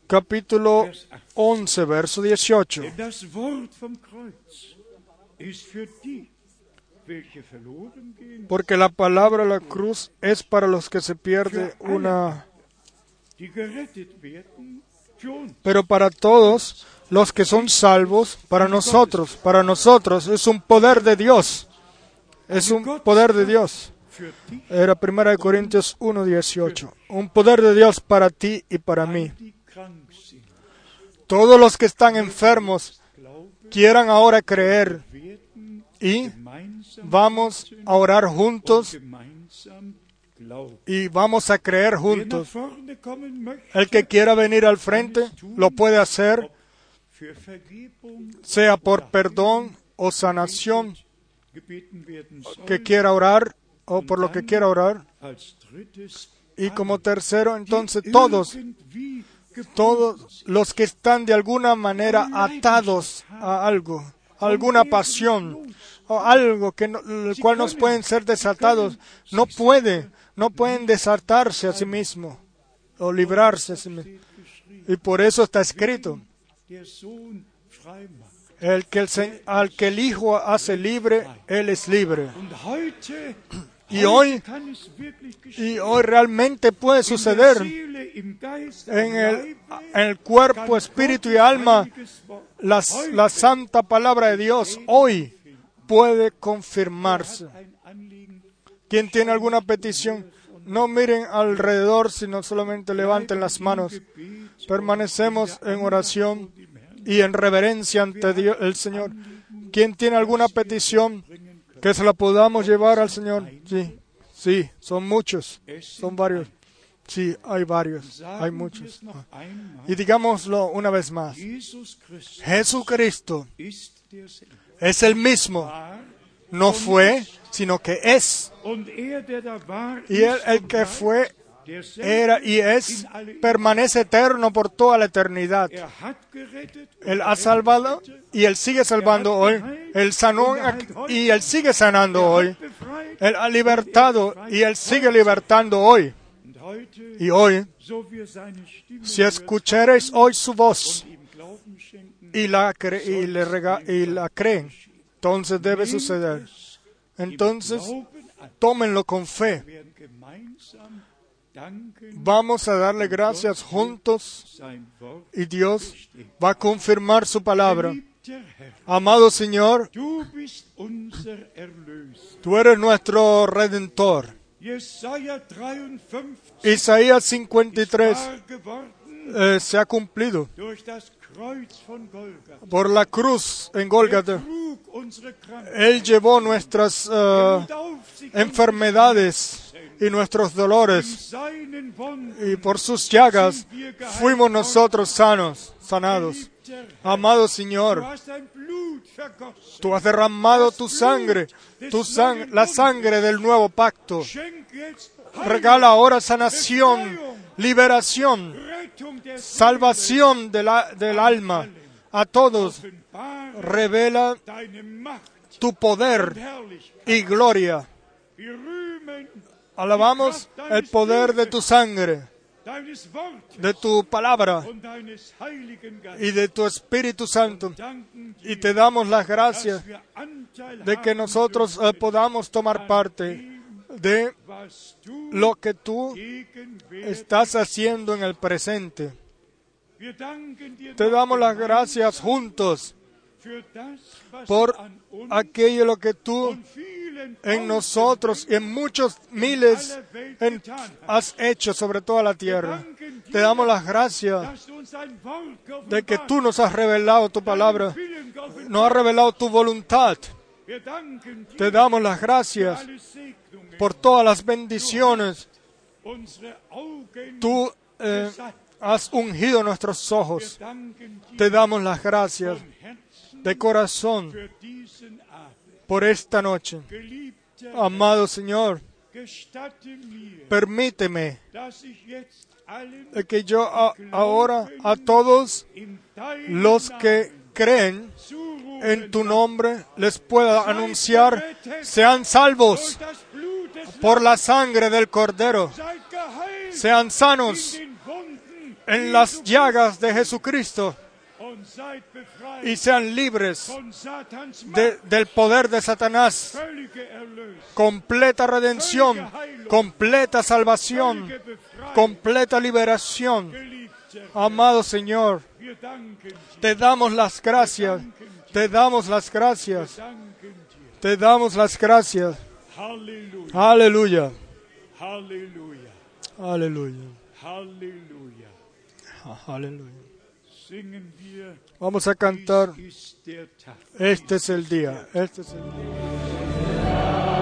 capítulo 11, verso 18. denn das Wort vom Kreuz ist für die, welche verloren gehen, Porque la palabra de la cruz es para los que se pierde una, pero para todos los que son salvos, para nosotros, para nosotros es un poder de Dios. Es un poder de Dios. Era Primera de Corintios 1, 18. Un poder de Dios para ti y para mí. Todos los que están enfermos quieran ahora creer y vamos a orar juntos y vamos a creer juntos. El que quiera venir al frente lo puede hacer, sea por perdón o sanación que quiera orar o por lo que quiera orar. Y como tercero, entonces todos, todos los que están de alguna manera atados a algo, a alguna pasión o algo que no- el cual nos pueden ser desatados, no puede, no pueden desatarse a sí mismo o librarse a sí mismo. Y por eso está escrito, el que el, al que el Hijo hace libre, él es libre. Y hoy-. Y hoy realmente puede suceder en el, en el cuerpo, espíritu y alma heute la santa palabra de Dios hoy puede confirmarse. ¿Quién tiene alguna petición? No miren alrededor, sino solamente levanten las manos. Permanecemos en oración y en reverencia ante Dios, el Señor. ¿Quién tiene alguna petición que se la podamos llevar al Señor? Sí, sí, son muchos, son varios. Sí, hay varios, hay muchos. Y digámoslo una vez más. Jesucristo es el mismo. No fue, sino que es. er, Y él, el que fue, era y es, permanece eterno por toda la eternidad. Er Él er ha salvado rettete, y Él sigue salvando hoy. Él sanó y Él sigue sanando er hoy. Él ha libertado y Él sigue libertando hoy. Y hoy, si escucharéis hoy su voz und ihm Glauben schenken, y la, cre- y le rega- y la creen, entonces debe suceder. Entonces, tómenlo con fe. Vamos a darle gracias juntos y Dios va a confirmar su palabra. Amado Señor, tú eres nuestro redentor. Jesaja 53 Isaías 53 war geworden eh, se ha cumplido por la cruz en Krankheit. Él llevó nuestras eh, enfermedades y nuestros dolores. Y por sus llagas fuimos nosotros sanos, sanados. Amado Señor, tú has derramado tu sangre, tu sang- la sangre del nuevo pacto. Regala ahora sanación, liberación, salvación de la- del alma a todos. Revela tu poder y gloria. Alabamos el poder de tu sangre, de tu palabra y de tu Espíritu Santo. Y te damos las gracias de que nosotros eh, podamos tomar parte de lo que tú estás haciendo en el presente. Te damos las gracias juntos por aquello lo que tú en nosotros y en muchos miles has hecho sobre toda la tierra. Te damos las gracias de que tú nos has revelado tu palabra, nos has revelado tu voluntad. Te damos las gracias por todas las bendiciones. Tú eh, has ungido nuestros ojos. Te damos las gracias de corazón por esta noche. Amado Señor, permíteme que yo ahora a todos los que creen en tu nombre les pueda anunciar, sean salvos por la sangre del Cordero, sean sanos en las llagas de Jesucristo y sean libres del poder de Satanás. Completa redención, completa salvación, completa liberación. Amado Señor, te damos las gracias, te damos las gracias, te damos las gracias. Aleluya, aleluya, aleluya. Singen wir, Vamos a cantar, Tag. este es el día, este es el día.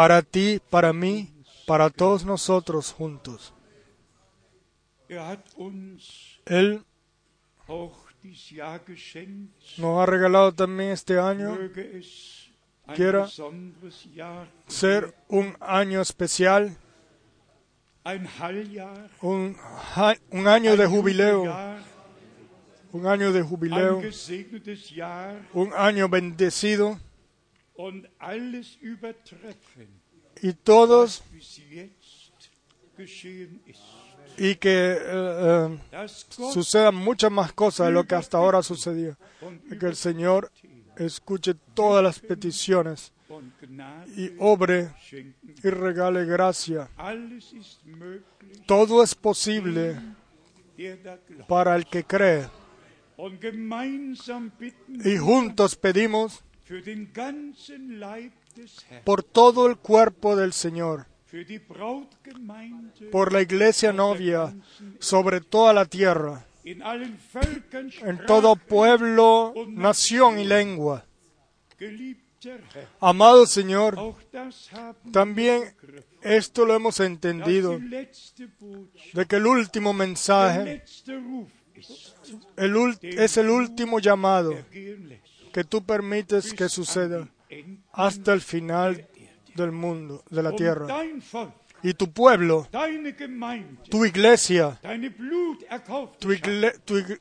Para ti, para mí, para todos nosotros juntos. Er Él nos ha regalado también este año. Quiera ser un año especial, un, un año de jubileo, un año de jubileo, un año bendecido y todos y que eh, eh, sucedan muchas más cosas de lo que hasta ahora sucedió. que el Señor escuche todas las peticiones y obre y regale gracia. Todo es posible para el que cree. Y juntos pedimos por todo el cuerpo del Señor, por la iglesia novia sobre toda la tierra, en todo pueblo, nación y lengua. Amado Señor, también esto lo hemos entendido, de que el último mensaje el es el último llamado. Que tú permites que suceda hasta el final del mundo, de la tierra. Y tu pueblo, tu iglesia,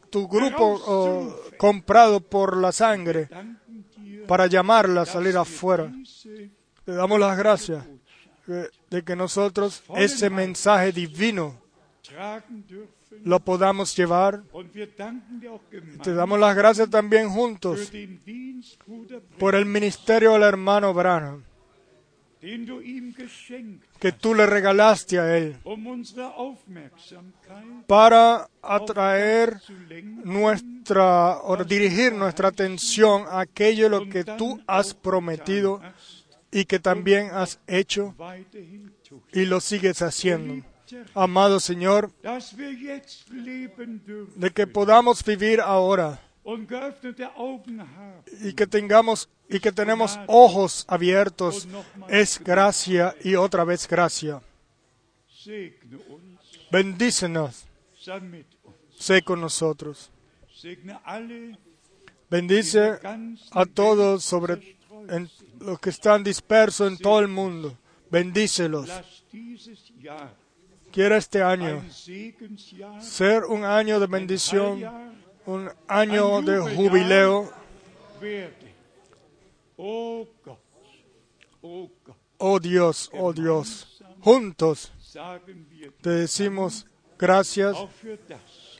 tu, grupo oh, comprado por la sangre para llamarla a salir afuera. Te damos las gracias de, que nosotros ese mensaje divino. Lo podamos llevar. Te damos las gracias también juntos por el ministerio del hermano Branham, que tú le regalaste a él para atraer nuestra o dirigir nuestra atención a aquello lo que tú has prometido y que también has hecho y lo sigues haciendo. Amado Señor, de que podamos vivir ahora. Y que tengamos y que tenemos ojos abiertos. Es gracia y otra vez gracia. Bendícenos, sé con nosotros. Bendice a todos sobre en- los que están dispersos en todo el mundo. Bendícelos. Quiera este año ser un año de bendición, un año de jubileo. Oh Gott, oh Oh Dios, oh Dios. Juntos te decimos gracias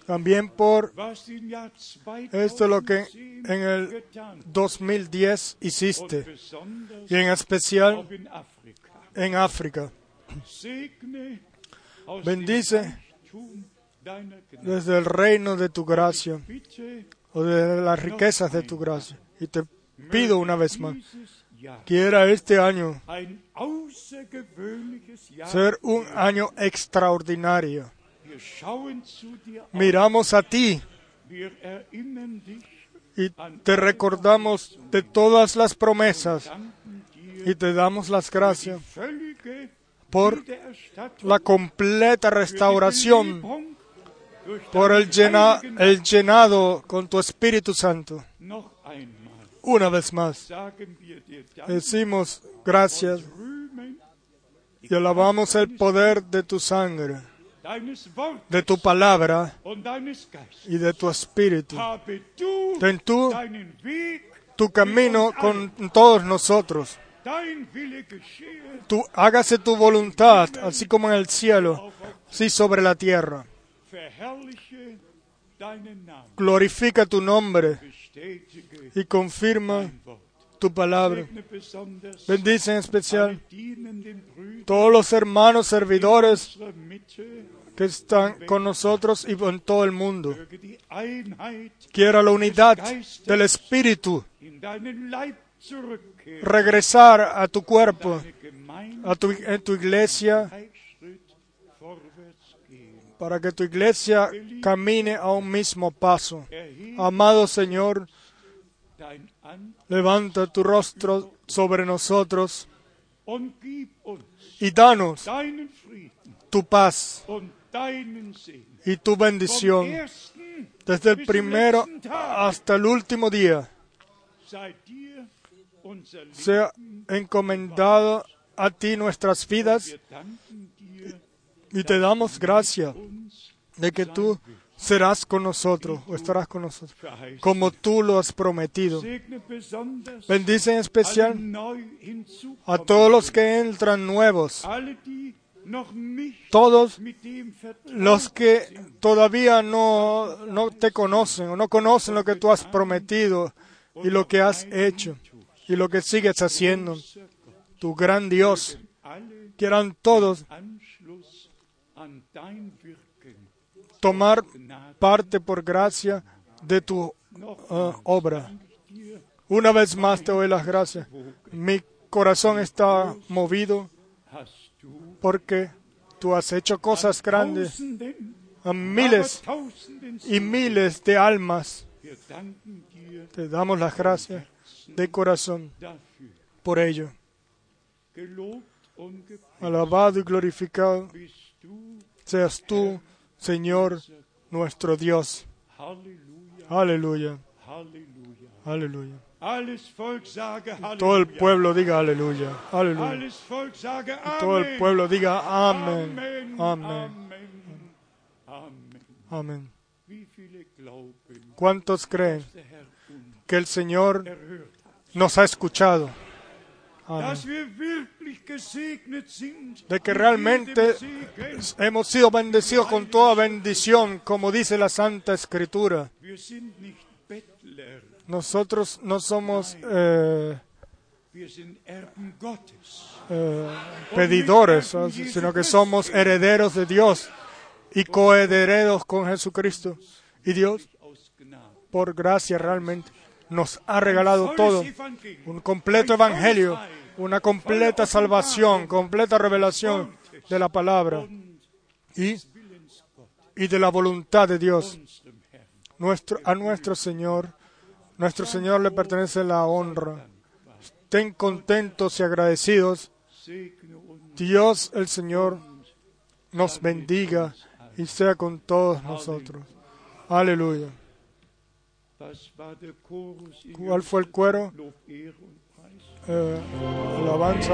también por was im Jahr 2010 esto lo que en el getan 2010 und hiciste y en especial en África. Bendice desde el reino de tu gracia o de las riquezas de tu gracia. Y te pido una vez más, quiera este año ser un año extraordinario. Miramos a ti y te recordamos de todas las promesas y te damos las gracias por la completa restauración, por el, llena- el llenado con tu Espíritu Santo. Una vez más, decimos gracias y alabamos el poder de tu sangre, de tu palabra y de tu Espíritu. Ten tú tu camino con todos nosotros. Tú, hágase tu voluntad, así como en el cielo, así sobre la tierra. Glorifica tu nombre y confirma tu palabra. Bendice en especial todos los hermanos servidores que están con nosotros y en todo el mundo. Quiera la unidad del Espíritu regresar a tu cuerpo, a tu, en tu iglesia, para que tu iglesia camine a un mismo paso. Amado Señor, levanta tu rostro sobre nosotros y danos tu paz y tu bendición desde el primero hasta el último día. sei dir unser Leben. Sea encomendado a ti nuestras vidas y te damos gracias uns de que tú serás con nosotros o estarás con nosotros como tú lo has prometido. Bendice en especial a todos los que entran nuevos, todos los que todavía no, no te conocen o no conocen lo que tú has prometido y lo que has hecho y lo que sigues haciendo, tu gran Dios, quieran todos tomar parte por gracia de tu eh, obra. Una vez más te doy las gracias. Mi corazón está movido porque tú has hecho cosas grandes a miles y miles de almas. Te damos las gracias de corazón por ello. Alabado y glorificado seas tú, Señor, nuestro Dios. Aleluya, aleluya. Todo el pueblo diga aleluya, aleluya. Todo el pueblo diga amén, amén, amén. ¿Cuántos creen que el Señor? Nos ha escuchado? Amén. De que realmente hemos sido bendecidos con toda bendición, como dice la Santa Escritura. Nosotros no somos eh, eh, pedidores, ¿no? sino que somos herederos de Dios y coherederos con Jesucristo. Y Dios, por gracia realmente, nos ha regalado todo. Un completo evangelio, una completa salvación, completa revelación de la palabra y, y de la voluntad de Dios. Nuestro, a nuestro Señor, nuestro Señor le pertenece la honra. Estén contentos y agradecidos. Dios el Señor nos bendiga y sea con todos nosotros. Aleluya. Was war der Chorus in ¿Cuál fue el cuero? Eh, alabanza.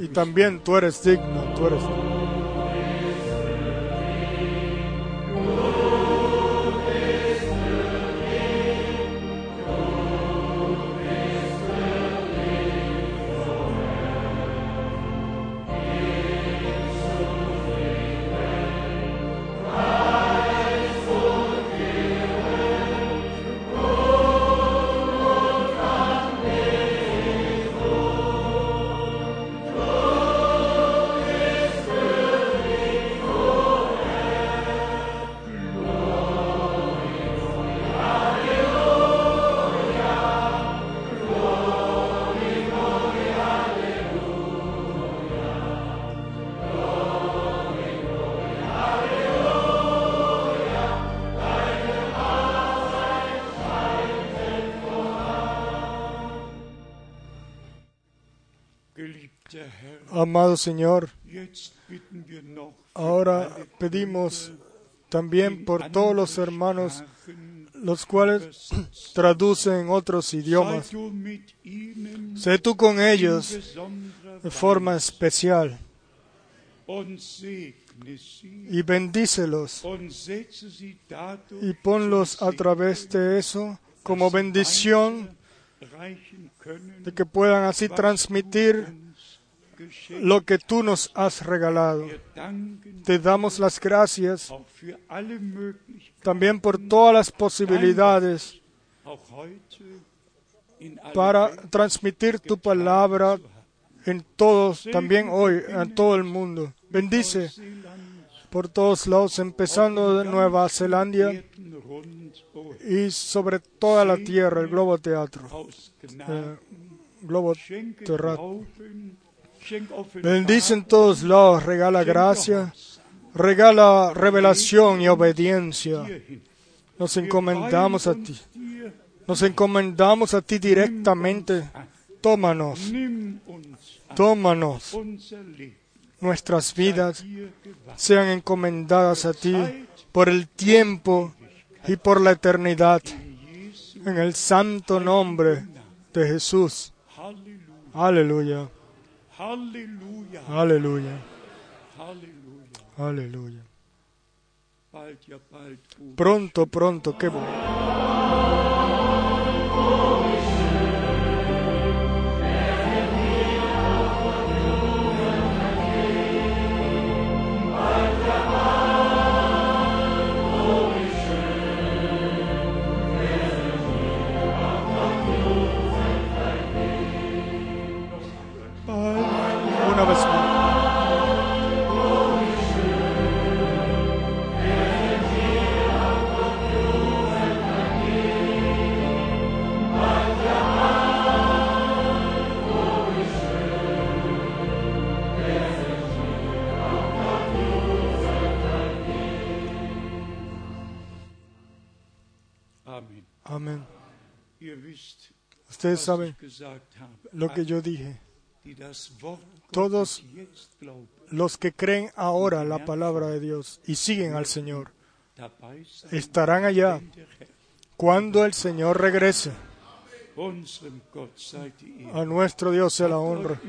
Y también tú eres digno, tú eres Geliebter Amado Señor, ahora pedimos también por todos los hermanos, los cuales traducen otros idiomas. Sé tú con ellos de forma especial y bendícelos y ponlos a través de eso como bendición de que puedan así transmitir. Lo que tú nos has regalado. Te damos las gracias también por todas las posibilidades para transmitir tu palabra en todos, también hoy, en todo el mundo. Bendice por todos lados, empezando de Nueva Zelanda y sobre toda la tierra, el globo teatro, eh, globo terráqueo. Bendice en todos lados, regala gracia, regala revelación y obediencia. Nos encomendamos a ti, nos encomendamos a ti directamente. tómanos, tómanos. Nuestras vidas sean encomendadas a ti por el tiempo y por la eternidad. En el santo nombre de Jesús. Halleluja. Aleluya, aleluya, aleluya. Pronto, pronto, qué bueno. Ustedes saben lo que yo dije. Todos los que creen ahora la palabra de Dios y siguen al Señor estarán allá cuando el Señor regrese. A nuestro Dios sea la honra.